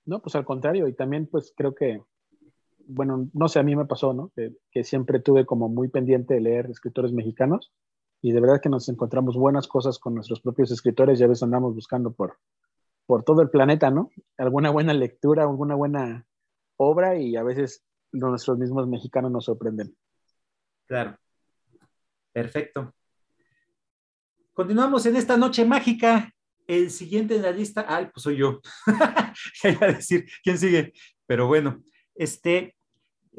No, pues al contrario, y también pues creo que, bueno, no sé, a mí me pasó, ¿no? Que, siempre tuve como muy pendiente de leer escritores mexicanos y de verdad que nos encontramos buenas cosas con nuestros propios escritores, ya ves, andamos buscando por, por todo el planeta, ¿no? Alguna buena lectura, alguna buena obra y a veces nuestros mismos mexicanos nos sorprenden. Claro. Perfecto. Continuamos en esta noche mágica. El siguiente en la lista, ay, pues soy yo. iba a decir quién sigue, pero bueno, este,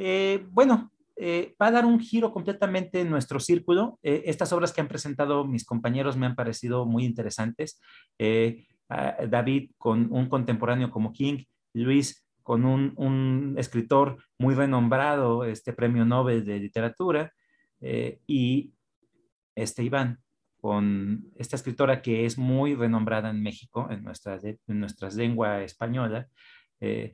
eh, bueno, eh, va a dar un giro completamente en nuestro círculo. Eh, estas obras que han presentado mis compañeros me han parecido muy interesantes. David con un contemporáneo como King, Luis con un, escritor muy renombrado, este premio Nobel de literatura, y este Iván con esta escritora que es muy renombrada en México, en nuestra, en nuestra lengua española, que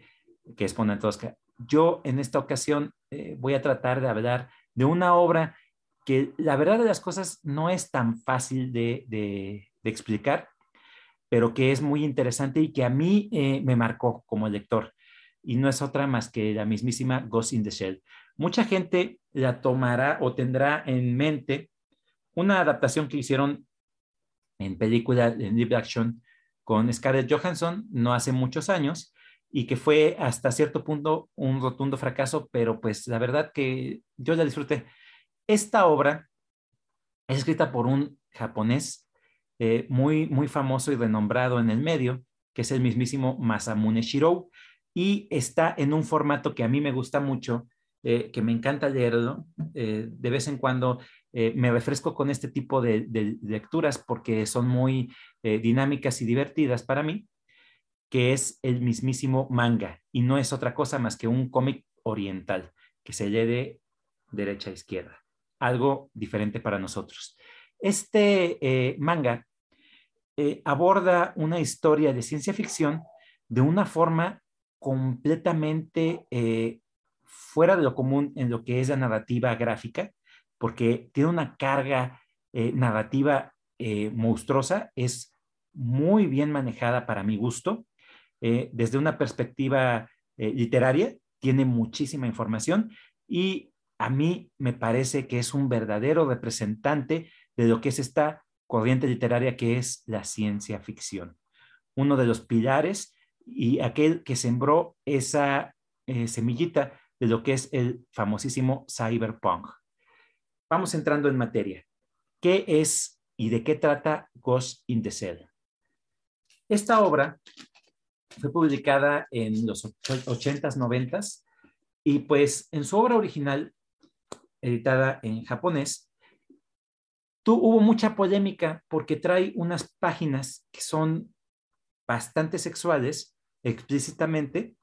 es Ponatosca. Yo en esta ocasión eh, voy a tratar de hablar de una obra que la verdad de las cosas no es tan fácil de, explicar, pero que es muy interesante y que a mí eh, me marcó como lector. Y no es otra más que la mismísima Ghost in the Shell. Mucha gente la tomará o tendrá en mente una adaptación que hicieron en película, en live action, con Scarlett Johansson no hace muchos años y que fue hasta cierto punto un rotundo fracaso, pero pues la verdad que yo la disfruté. Esta obra es escrita por un japonés eh, muy, muy famoso y renombrado en el medio, que es el mismísimo Masamune Shirou, y está en un formato que a mí me gusta mucho, eh, que me encanta leerlo. Eh, de vez en cuando me refresco con este tipo de, de lecturas porque son muy dinámicas y divertidas para mí, que es el mismísimo manga, y no es otra cosa más que un cómic oriental que se lee de derecha a izquierda, algo diferente para nosotros. Este manga eh, aborda una historia de ciencia ficción de una forma completamente eh, fuera de lo común en lo que es la narrativa gráfica, porque tiene una carga eh, narrativa monstruosa, es muy bien manejada para mi gusto, desde una perspectiva literaria, tiene muchísima información y a mí me parece que es un verdadero representante de lo que es esta corriente literaria que es la ciencia ficción. Uno de los pilares y aquel que sembró esa eh, semillita de lo que es el famosísimo cyberpunk. Vamos entrando en materia. ¿Qué es y de qué trata Ghost in the Cell? Esta obra fue publicada en los 80s, 90s y pues en su obra original, editada en japonés, hubo mucha polémica porque trae unas páginas que son bastante sexuales, explícitamente,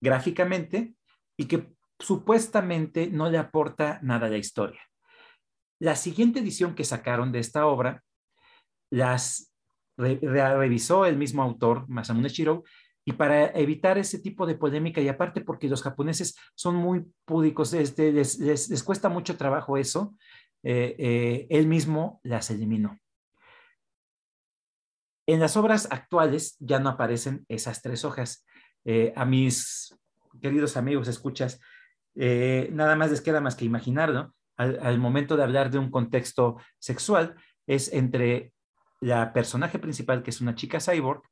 gráficamente, y que supuestamente no le aporta nada a la historia. La siguiente edición que sacaron de esta obra las revisó el mismo autor, Masamune Shiro, y para evitar ese tipo de polémica, y aparte porque los japoneses son muy púdicos, este, les, cuesta mucho trabajo eso, eh, eh, él mismo las eliminó. En las obras actuales ya no aparecen esas tres hojas. Eh, a mis queridos amigos, escuchas, nada más les queda más que imaginarlo. al, momento de hablar de un contexto sexual, es entre la personaje principal, que es una chica cyborg,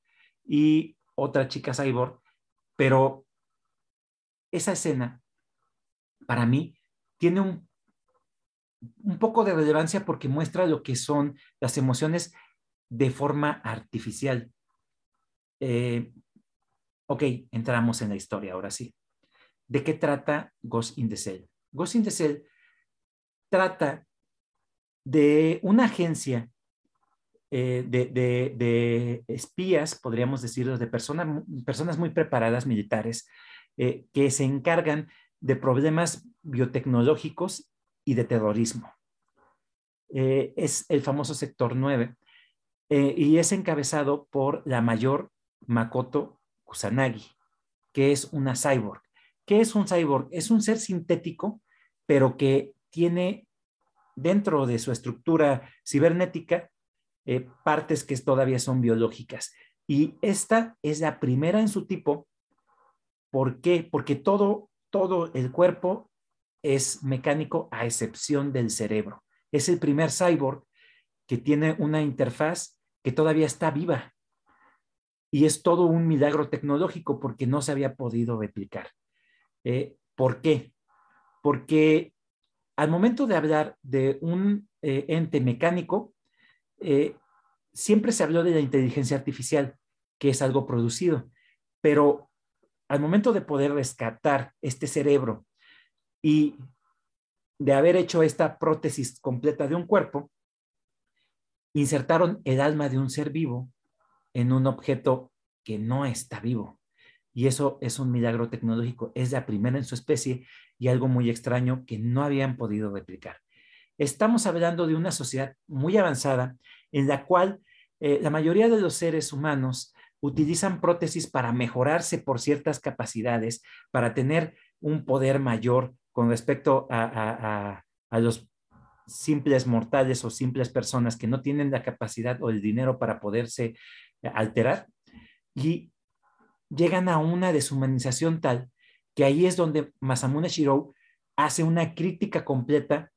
y otra chica cyborg, pero esa escena, para mí, tiene un, un poco de relevancia porque muestra lo que son las emociones de forma artificial. Eh, ok, entramos en la historia ahora sí. ¿De qué trata Ghost in the Cell? Ghost in the Cell trata de una agencia eh, de, espías, podríamos decirlo, de personas muy preparadas militares eh, que se encargan de problemas biotecnológicos y de terrorismo. Eh, es el famoso sector 9 y es encabezado por la mayor Makoto Kusanagi, que es una cyborg. ¿Qué es un cyborg? Es un ser sintético, pero que tiene dentro de su estructura cibernética eh, partes que todavía son biológicas. Y esta es la primera en su tipo. ¿Por qué? Porque todo, todo el cuerpo es mecánico a excepción del cerebro. Es el primer cyborg que tiene una interfaz que todavía está viva. Y es todo un milagro tecnológico porque no se había podido replicar. Eh, ¿Por qué? Porque al momento de hablar de un eh, ente mecánico, eh, siempre se habló de la inteligencia artificial, que es algo producido, pero al momento de poder rescatar este cerebro y de haber hecho esta prótesis completa de un cuerpo, insertaron el alma de un ser vivo en un objeto que no está vivo. Y eso es un milagro tecnológico. Es la primera en su especie y algo muy extraño que no habían podido replicar. Estamos hablando de una sociedad muy avanzada en la cual eh, la mayoría de los seres humanos utilizan prótesis para mejorarse por ciertas capacidades, para tener un poder mayor con respecto a, los simples mortales o simples personas que no tienen la capacidad o el dinero para poderse eh, alterar. Y llegan a una deshumanización tal que ahí es donde Masamune Shirou hace una crítica completa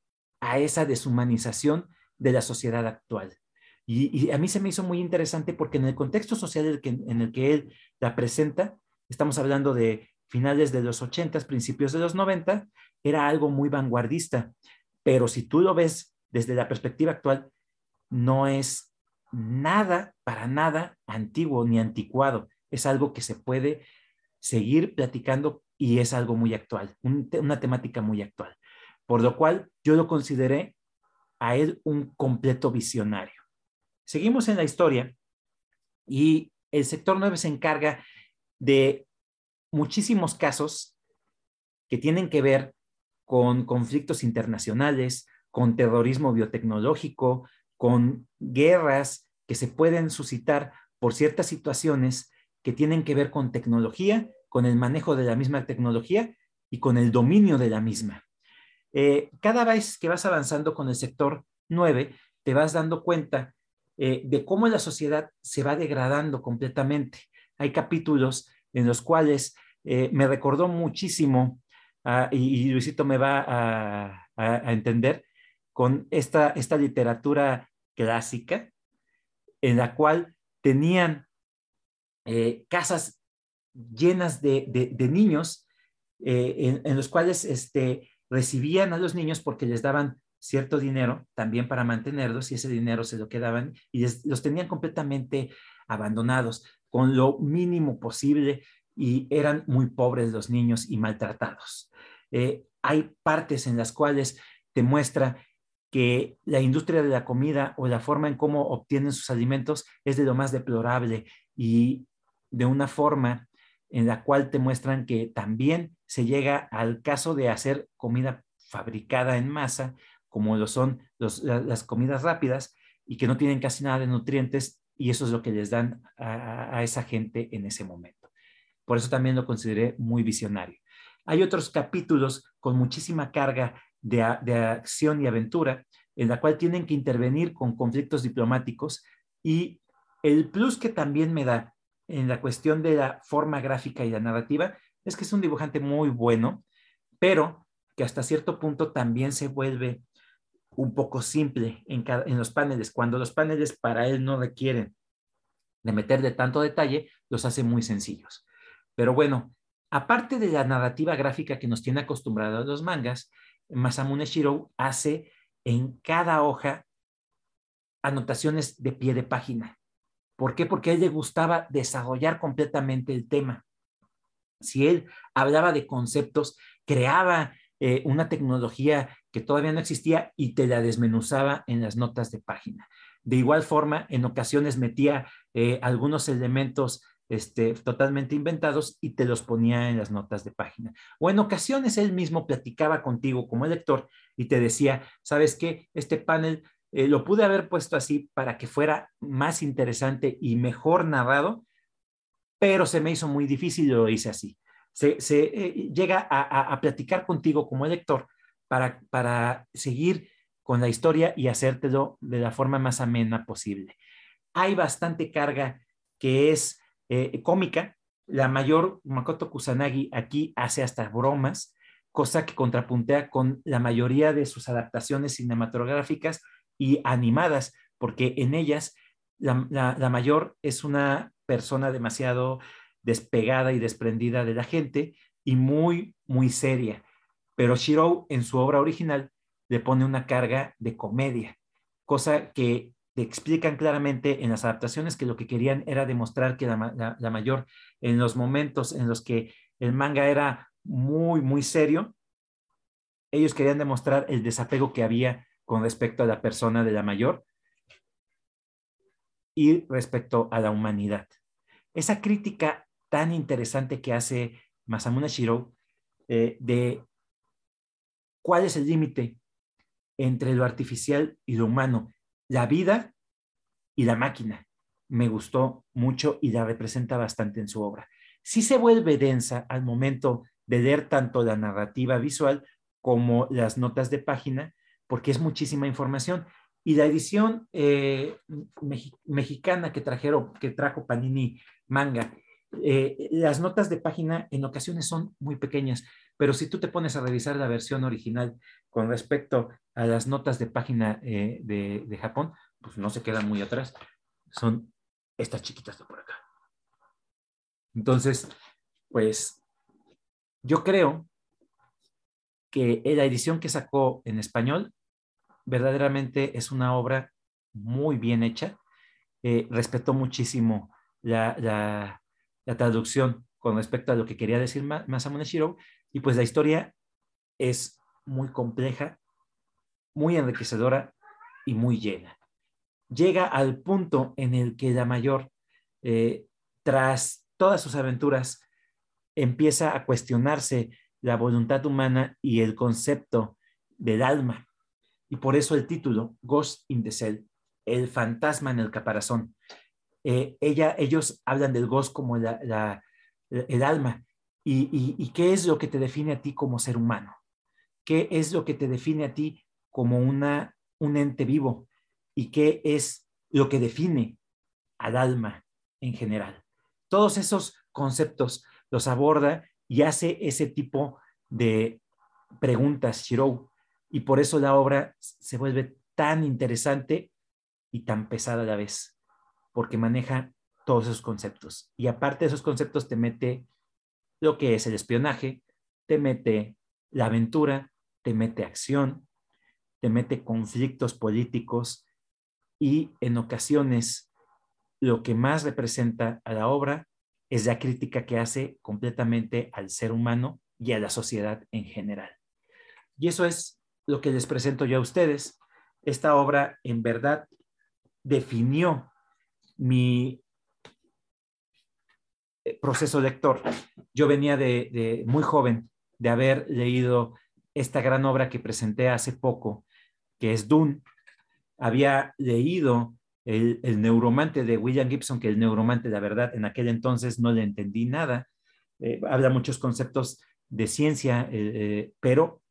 a esa deshumanización de la sociedad actual. Y, a mí se me hizo muy interesante porque en el contexto social en el que, él la presenta, estamos hablando de finales de los 80, principios de los 90, era algo muy vanguardista. Pero si tú lo ves desde la perspectiva actual, no es nada, para nada antiguo ni anticuado. Es algo que se puede seguir platicando y es algo muy actual, una temática muy actual. Por lo cual yo lo consideré a él un completo visionario. Seguimos en la historia y el sector 9 se encarga de muchísimos casos que tienen que ver con conflictos internacionales, con terrorismo biotecnológico, con guerras que se pueden suscitar por ciertas situaciones que tienen que ver con tecnología, con el manejo de la misma tecnología y con el dominio de la misma. Eh, cada vez que vas avanzando con el sector 9, te vas dando cuenta eh, de cómo la sociedad se va degradando completamente. Hay capítulos en los cuales eh, me recordó muchísimo, ah, y, Luisito me va a, entender, con esta, esta literatura clásica, en la cual tenían casas llenas de, niños eh, en, los cuales este, recibían a los niños porque les daban cierto dinero también para mantenerlos y ese dinero se lo quedaban y los tenían completamente abandonados con lo mínimo posible y eran muy pobres los niños y maltratados. Eh, hay partes en las cuales te muestra que la industria de la comida o la forma en cómo obtienen sus alimentos es de lo más deplorable y de una forma en la cual te muestran que también se llega al caso de hacer comida fabricada en masa, como lo son las comidas rápidas y que no tienen casi nada de nutrientes y eso es lo que les dan a, esa gente en ese momento. Por eso también lo consideré muy visionario. Hay otros capítulos con muchísima carga de, de, acción y aventura, en la cual tienen que intervenir con conflictos diplomáticos y el plus que también me da en la cuestión de la forma gráfica y la narrativa es que es un dibujante muy bueno, pero que hasta cierto punto también se vuelve un poco simple en, los paneles. Cuando los paneles para él no requieren de meterle tanto detalle, los hace muy sencillos. Pero bueno, aparte de la narrativa gráfica que nos tiene acostumbrados los mangas, Masamune Shiro hace en cada hoja anotaciones de pie de página. ¿Por qué? Porque a él le gustaba desarrollar completamente el tema. Si él hablaba de conceptos, creaba eh, una tecnología que todavía no existía y te la desmenuzaba en las notas de página. De igual forma, en ocasiones metía eh, algunos elementos este, totalmente inventados y te los ponía en las notas de página. O en ocasiones él mismo platicaba contigo como lector y te decía, ¿sabes qué? Este panel eh, lo pude haber puesto así para que fuera más interesante y mejor narrado, pero se me hizo muy difícil y lo hice así. Se, eh, llega a, platicar contigo como lector para, para seguir con la historia y hacértelo de la forma más amena posible. Hay bastante carga que es eh, cómica. La mayor, Makoto Kusanagi, aquí hace hasta bromas, cosa que contrapuntea con la mayoría de sus adaptaciones cinematográficas y animadas, porque en ellas la, mayor es una persona demasiado despegada y desprendida de la gente y muy, muy seria. Pero Shiro en su obra original le pone una carga de comedia, cosa que explican claramente en las adaptaciones que lo que querían era demostrar que la mayor en los momentos en los que el manga era muy, muy serio, ellos querían demostrar el desapego que había con respecto a la persona de la mayor y respecto a la humanidad. Esa crítica tan interesante que hace Masamune Shiro eh, de cuál es el límite entre lo artificial y lo humano, la vida y la máquina. Me gustó mucho y la representa bastante en su obra. Sí se vuelve densa al momento de leer tanto la narrativa visual como las notas de página, porque es muchísima información. Y la edición eh, mexicana que trajeron, que trajo Panini Manga, eh, las notas de página en ocasiones son muy pequeñas, pero si tú te pones a revisar la versión original con respecto a las notas de página eh, de, de, Japón, pues no se quedan muy atrás. Son estas chiquitas de por acá. Entonces, pues yo creo que la edición que sacó en español verdaderamente es una obra muy bien hecha. Eh, respetó muchísimo la, traducción con respecto a lo que quería decir Masamune Shiro y pues la historia es muy compleja, muy enriquecedora y muy llena. Llega al punto en el que la mayor, eh, tras todas sus aventuras, empieza a cuestionarse la voluntad humana y el concepto del alma. Y por eso el título, Ghost in the Cell, el fantasma en el caparazón. Eh, ella, ellos hablan del ghost como la, el alma. Y, y, qué es lo que te define a ti como ser humano? ¿Qué es lo que te define a ti como una, un ente vivo? ¿Y qué es lo que define al alma en general? Todos esos conceptos los aborda y hace ese tipo de preguntas, Shiro, y por eso la obra se vuelve tan interesante y tan pesada a la vez, porque maneja todos esos conceptos. Y aparte de esos conceptos te mete lo que es el espionaje, te mete la aventura, te mete acción, te mete conflictos políticos y en ocasiones lo que más representa a la obra es la crítica que hace completamente al ser humano y a la sociedad en general. Y eso es lo que les presento yo a ustedes. Esta obra en verdad definió mi eh, proceso lector. Yo venía de, muy joven de haber leído esta gran obra que presenté hace poco, que es Dune. Había leído el, neuromante de William Gibson, que el neuromante, la verdad, en aquel entonces no le entendí nada. Eh, habla muchos conceptos de ciencia, eh, pero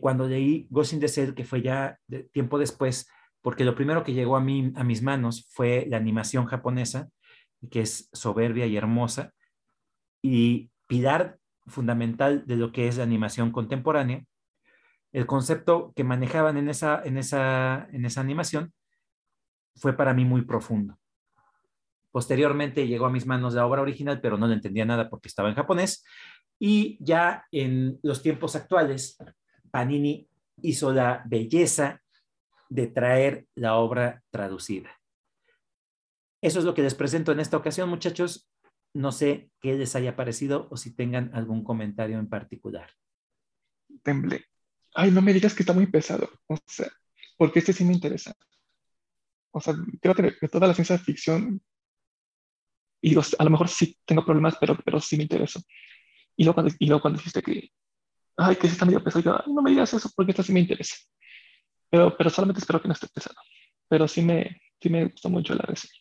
cuando leí Ghost in the Cell, que fue ya tiempo después, porque lo primero que llegó a, mí, a mis manos fue la animación japonesa, que es soberbia y hermosa, y pilar fundamental de lo que es la animación contemporánea. El concepto que manejaban en esa, en esa, en esa animación fue para mí muy profundo. Posteriormente llegó a mis manos la obra original, pero no le entendía nada porque estaba en japonés. Y ya en los tiempos actuales, Panini hizo la belleza de traer la obra traducida. Eso es lo que les presento en esta ocasión, muchachos. No sé qué les haya parecido o si tengan algún comentario en particular. Temble. Ay, no me digas que está muy pesado. O sea, porque este sí me interesa. O sea, creo que, toda la ciencia ficción, y a lo mejor sí tengo problemas, pero, pero sí me interesa. Y luego, cuando, y luego cuando dijiste que, ay, que sí está medio pesado, yo, no me digas eso porque esto sí me interesa. Pero, pero solamente espero que no esté pesado. Pero sí me, sí me gustó mucho la reseña.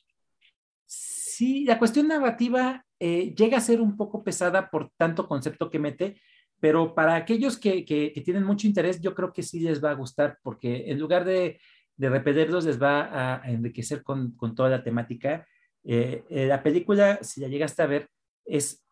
Sí, la cuestión narrativa eh, llega a ser un poco pesada por tanto concepto que mete, pero para aquellos que, que, tienen mucho interés, yo creo que sí les va a gustar, porque en lugar de, de repetirlos, les va a enriquecer con, con toda la temática. Eh, eh, la película, si la llegaste a ver, es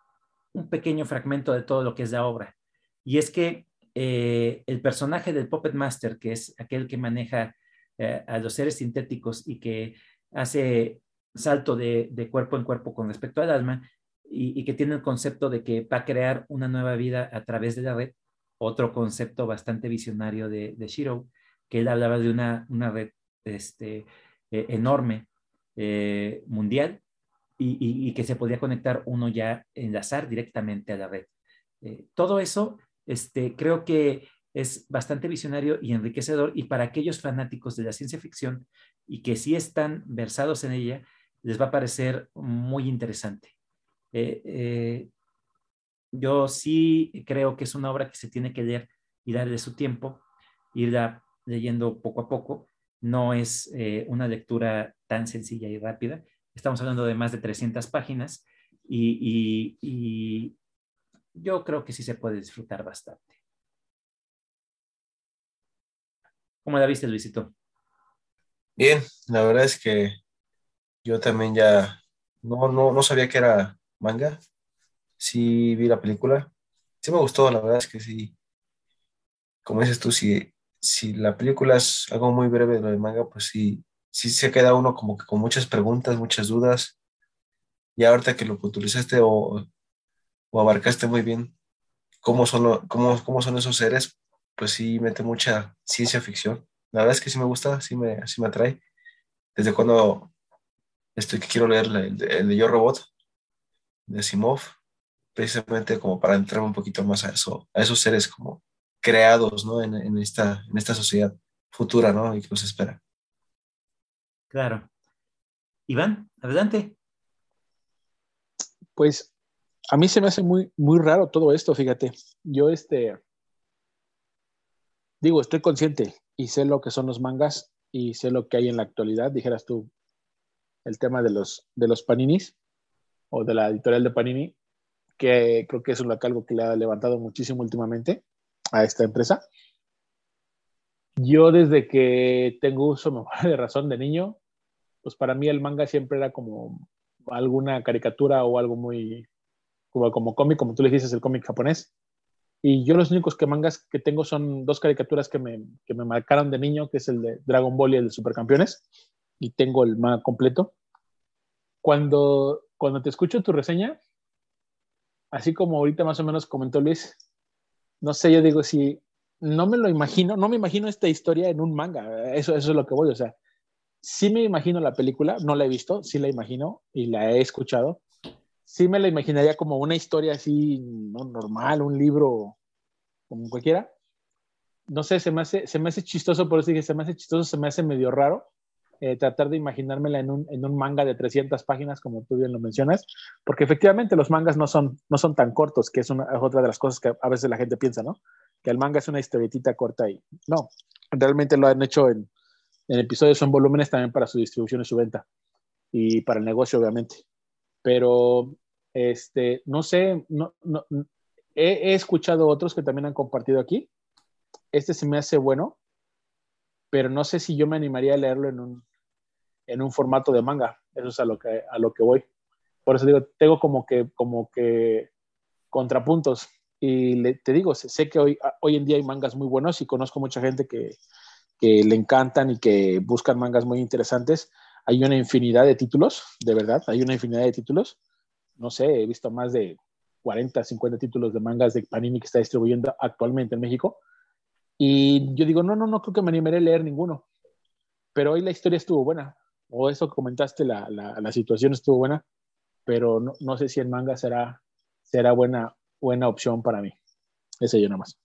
un pequeño fragmento de todo lo que es la obra. Y es que eh, el personaje del Puppet Master, que es aquel que maneja eh, a los seres sintéticos y que hace salto de, cuerpo en cuerpo con respecto al alma y, que tiene el concepto de que va a crear una nueva vida a través de la red, otro concepto bastante visionario de, Shiro, que él hablaba de una, una red este, eh, enorme, mundial, y, que se podía conectar uno ya enlazar directamente a la red. todo eso este, creo que es bastante visionario y enriquecedor y para aquellos fanáticos de la ciencia ficción y que sí están versados en ella, les va a parecer muy interesante. Eh, eh, yo sí creo que es una obra que se tiene que leer y darle su tiempo, irla leyendo poco a poco. No es eh, una lectura tan sencilla y rápida. Estamos hablando de más de 300 páginas y, yo creo que sí se puede disfrutar bastante. ¿Cómo la viste, Luisito? Bien, la verdad es que yo también ya no, no, no sabía que era manga. Sí vi la película. Sí me gustó, la verdad es que sí. Como dices tú, si, si la película es algo muy breve de lo de manga, pues sí, sí se queda uno como que con muchas preguntas, muchas dudas. Y ahorita que lo utilizaste o o abarcaste muy bien cómo son, cómo, cómo son esos seres, pues sí mete mucha ciencia ficción. La verdad es que sí me gusta, sí me, sí me atrae. Desde cuando estoy que quiero leer el de, Yo Robot, de Simov, precisamente como para entrar un poquito más a eso, a esos seres como creados, ¿no? En, en esta, en esta sociedad futura, ¿no? Y que nos espera. Claro. Iván, adelante. Pues a mí se me hace muy, muy raro todo esto, fíjate. Yo, este, digo, estoy consciente y sé lo que son los mangas y sé lo que hay en la actualidad. Dijeras tú el tema de los, de los paninis o de la editorial de Panini, que creo que es algo que le ha levantado muchísimo últimamente a esta empresa. Yo desde que tengo uso de razón de niño, pues para mí el manga siempre era como alguna caricatura o algo muy como, como cómic, como tú le dices, el cómic japonés. Y yo los únicos que mangas que tengo son dos caricaturas que me, que me marcaron de niño, que es el de Dragon Ball y el de Supercampeones. Y tengo el manga completo. Cuando, cuando te escucho tu reseña, así como ahorita más o menos comentó Luis, no sé, yo digo, si no me lo imagino, no me imagino esta historia en un manga, eso, eso es lo que voy, o sea, sí me imagino la película, no la he visto, sí la imagino y la he escuchado, sí me la imaginaría como una historia así, no normal, un libro como cualquiera. No sé, se me hace, se me hace chistoso, por eso dije, se me hace chistoso, se me hace medio raro eh, tratar de imaginármela en un, en un, manga de 300 páginas, como tú bien lo mencionas, porque efectivamente los mangas no son, no son tan cortos, que es, otra de las cosas que a veces la gente piensa, ¿no? Que el manga es una historietita corta y no, realmente lo han hecho en, en episodios, son volúmenes también para su distribución y su venta y para el negocio, obviamente. Pero, este, no sé, no, no, he, he escuchado otros que también han compartido aquí. Este se me hace bueno, pero no sé si yo me animaría a leerlo en un, en un formato de manga. Eso es a lo que, a lo que voy. Por eso digo, tengo como que, como que contrapuntos. Y te digo, sé, que hoy, hoy en día hay mangas muy buenos y conozco mucha gente que, que le encantan y que buscan mangas muy interesantes. Hay una infinidad de títulos, de verdad, hay una infinidad de títulos. No sé, he visto más de 40, 50 títulos de mangas de Panini que está distribuyendo actualmente en México. Y yo digo, no, no, no creo que me animaré a leer ninguno. Pero hoy la historia estuvo buena o eso que comentaste, la, la, la situación estuvo buena, pero no, no, sé si el manga será, será buena, buena opción para mí. Ese yo nada más.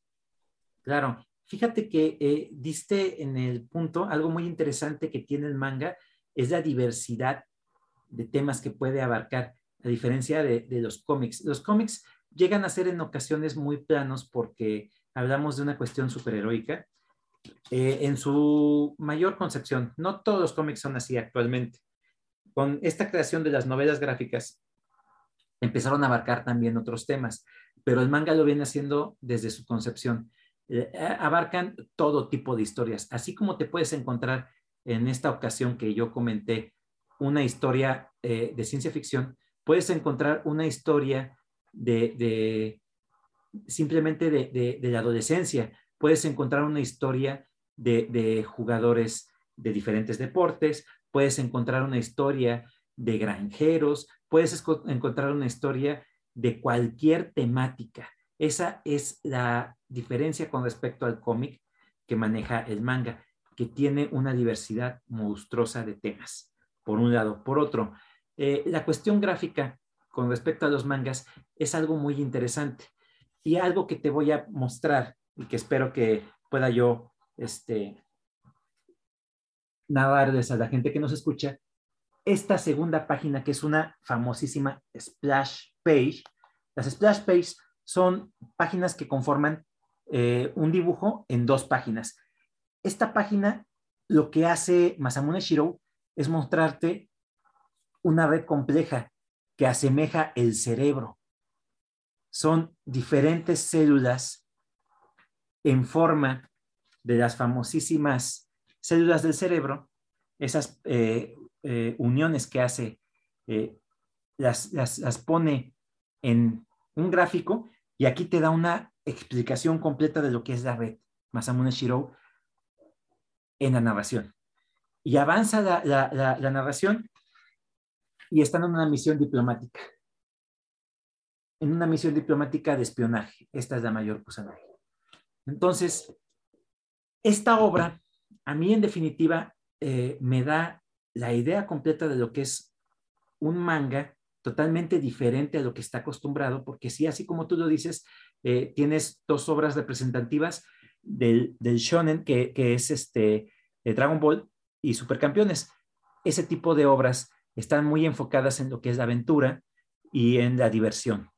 Claro, fíjate que eh, diste en el punto algo muy interesante que tiene el manga, es la diversidad de temas que puede abarcar, a diferencia de, los cómics. Los cómics llegan a ser en ocasiones muy planos porque hablamos de una cuestión superheroica, eh, en su mayor concepción. No todos los cómics son así actualmente. Con esta creación de las novelas gráficas, empezaron a abarcar también otros temas, pero el manga lo viene haciendo desde su concepción. Eh, abarcan todo tipo de historias, así como te puedes encontrar en esta ocasión que yo comenté una historia eh, de ciencia ficción, puedes encontrar una historia de, simplemente de, de, de, la adolescencia, puedes encontrar una historia de, jugadores de diferentes deportes, puedes encontrar una historia de granjeros, puedes encontrar una historia de cualquier temática. Esa es la diferencia con respecto al cómic que maneja el manga, que tiene una diversidad monstruosa de temas, por un lado. Por otro, eh, la cuestión gráfica con respecto a los mangas es algo muy interesante y algo que te voy a mostrar y que espero que pueda yo este, narrarles a la gente que nos escucha esta segunda página que es una famosísima splash page. Las splash page son páginas que conforman eh, un dibujo en dos páginas. Esta página lo que hace Masamune Shiro es mostrarte una red compleja que asemeja el cerebro. Son diferentes células en forma de las famosísimas células del cerebro, esas eh, eh, uniones que hace, eh, las, las, pone en un gráfico y aquí te da una explicación completa de lo que es la red Masamune Shiro en la narración. Y avanza la, la, narración y están en una misión diplomática. En una misión diplomática de espionaje. Esta es la mayor cosa. Entonces, esta obra, a mí en definitiva, eh, me da la idea completa de lo que es un manga totalmente diferente a lo que está acostumbrado, porque sí, así como tú lo dices, eh, tienes dos obras representativas del, shonen, que, es este, eh, Dragon Ball y Supercampeones. Ese tipo de obras están muy enfocadas en lo que es la aventura y en la diversión.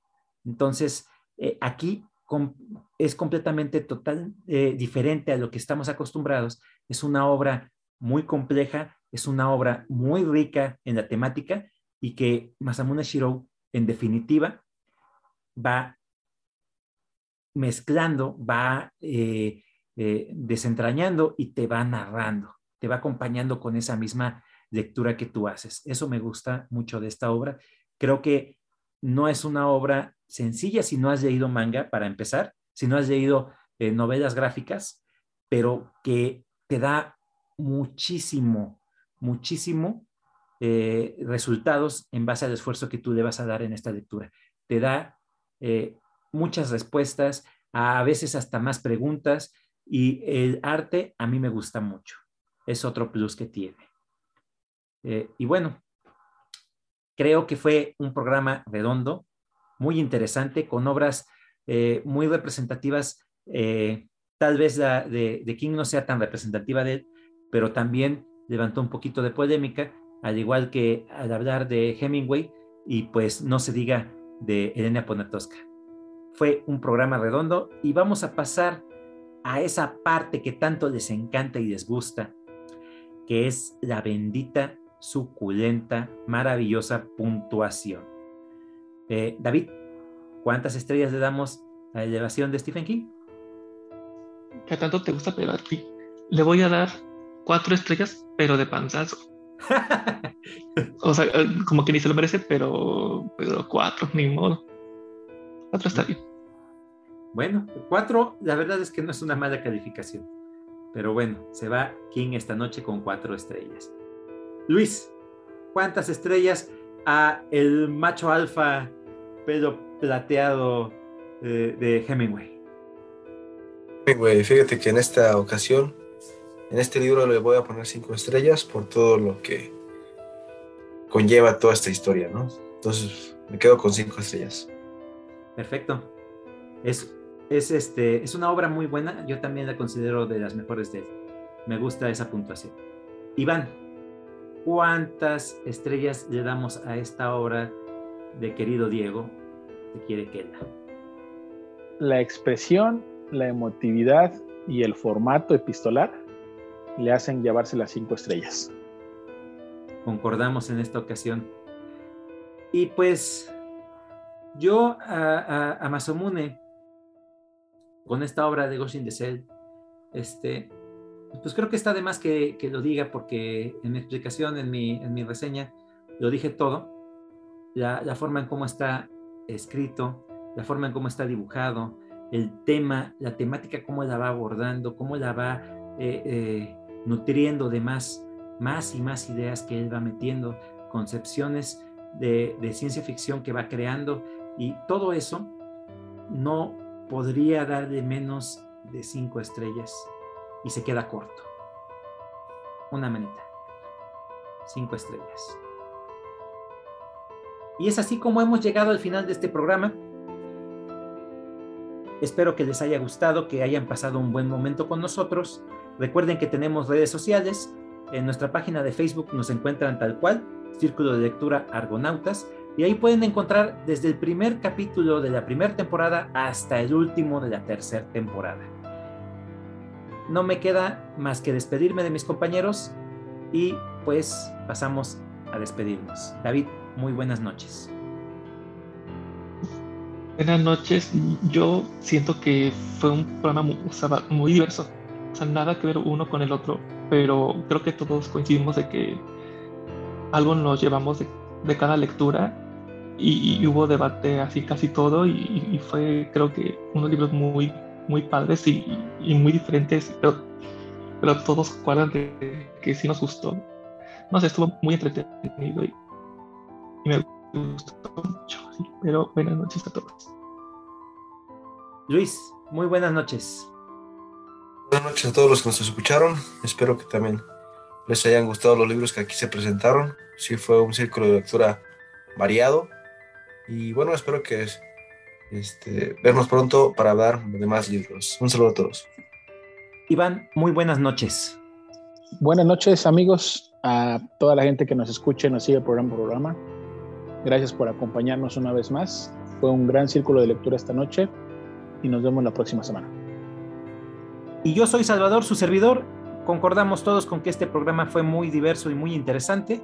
Entonces, aquí es completamente total eh, diferente a lo que estamos acostumbrados. Es una obra muy compleja, es una obra muy rica en la temática y que Masamune Shiro, en definitiva, va mezclando, va eh, eh, desentrañando y te va narrando, te va acompañando con esa misma lectura que tú haces. Eso me gusta mucho de esta obra. Creo que no es una obra sencilla si no has leído manga para empezar, si no has leído eh, novelas gráficas, pero que te da muchísimo, muchísimo resultados en base al esfuerzo que tú le vas a dar en esta lectura. Te da muchas respuestas, a veces hasta más preguntas y el arte a mí me gusta mucho. Es otro plus que tiene. Eh, y bueno, creo que fue un programa redondo, muy interesante, con obras eh, muy representativas. Eh, tal vez la de, King no sea tan representativa de él, pero también levantó un poquito de polémica, al igual que al hablar de Hemingway y pues no se diga de Elena Poniatowska. Fue un programa redondo y vamos a pasar a esa parte que tanto les encanta y les gusta, que es la bendita, suculenta, maravillosa puntuación. Eh, David, ¿cuántas estrellas le damos a la elevación de Stephen King? ¿Qué tanto te gusta pegar a ti? Le voy a dar cuatro estrellas, pero de panzazo. o sea, como que ni se lo merece, pero, pero cuatro, ni modo. Cuatro está bien. Bueno, cuatro, la verdad es que no es una mala calificación. Pero bueno, se va King esta noche con cuatro estrellas. Luis, ¿cuántas estrellas a el macho alfa pelo plateado eh, de Hemingway? Hemingway, fíjate que en esta ocasión en este libro le voy a poner cinco estrellas por todo lo que conlleva toda esta historia, ¿no? Entonces me quedo con cinco estrellas. Perfecto. Es, es, este, es una obra muy buena. Yo también la considero de las mejores de él. Me gusta esa puntuación. Iván, ¿cuántas estrellas le damos a esta obra de querido Diego? Te quiere que la. La expresión, la emotividad y el formato epistolar le hacen llevarse las cinco estrellas. Concordamos en esta ocasión. Y pues yo a, a, Masomune, con esta obra de Goshin de Cell, este, pues creo que está de más que, que, lo diga porque en mi explicación, en mi, en mi reseña, lo dije todo. La, la, forma en cómo está escrito, la forma en cómo está dibujado, el tema, la temática, cómo la va abordando, cómo la va eh, eh, nutriendo de más, más y más ideas que él va metiendo, concepciones de, ciencia ficción que va creando y todo eso no podría darle menos de cinco estrellas y se queda corto. Una manita. Cinco estrellas. Y es así como hemos llegado al final de este programa. Espero que les haya gustado, que hayan pasado un buen momento con nosotros. Recuerden que tenemos redes sociales. En nuestra página de Facebook nos encuentran tal cual, Círculo de Lectura Argonautas, y ahí pueden encontrar desde el primer capítulo de la primera temporada hasta el último de la tercera temporada. No me queda más que despedirme de mis compañeros y pues pasamos a despedirnos. David, muy buenas noches. Buenas noches. Yo siento que fue un programa muy, muy diverso nada que ver uno con el otro, pero creo que todos coincidimos de que algo nos llevamos de, cada lectura y, hubo debate así casi todo y, fue creo que unos libros muy, muy padres y, muy diferentes, pero, pero todos cuadran de que sí nos gustó. No sé, estuvo muy entretenido y, me gustó mucho. pero buenas noches a todos. Luis, muy buenas noches. Buenas noches a todos los que nos escucharon. Espero que también les hayan gustado los libros que aquí se presentaron. Sí fue un círculo de lectura variado. Y bueno, espero que este, vernos pronto para hablar de más libros. Un saludo a todos. Iván, muy buenas noches. Buenas noches amigos, a toda la gente que nos escuche, nos sigue programa por programa. Gracias por acompañarnos una vez más. Fue un gran círculo de lectura esta noche y nos vemos la próxima semana. Y yo soy Salvador, su servidor. Concordamos todos con que este programa fue muy diverso y muy interesante.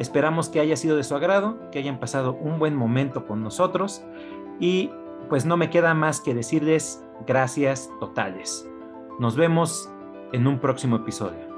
Esperamos que haya sido de su agrado, que hayan pasado un buen momento con nosotros y pues no me queda más que decirles gracias totales. Nos vemos en un próximo episodio.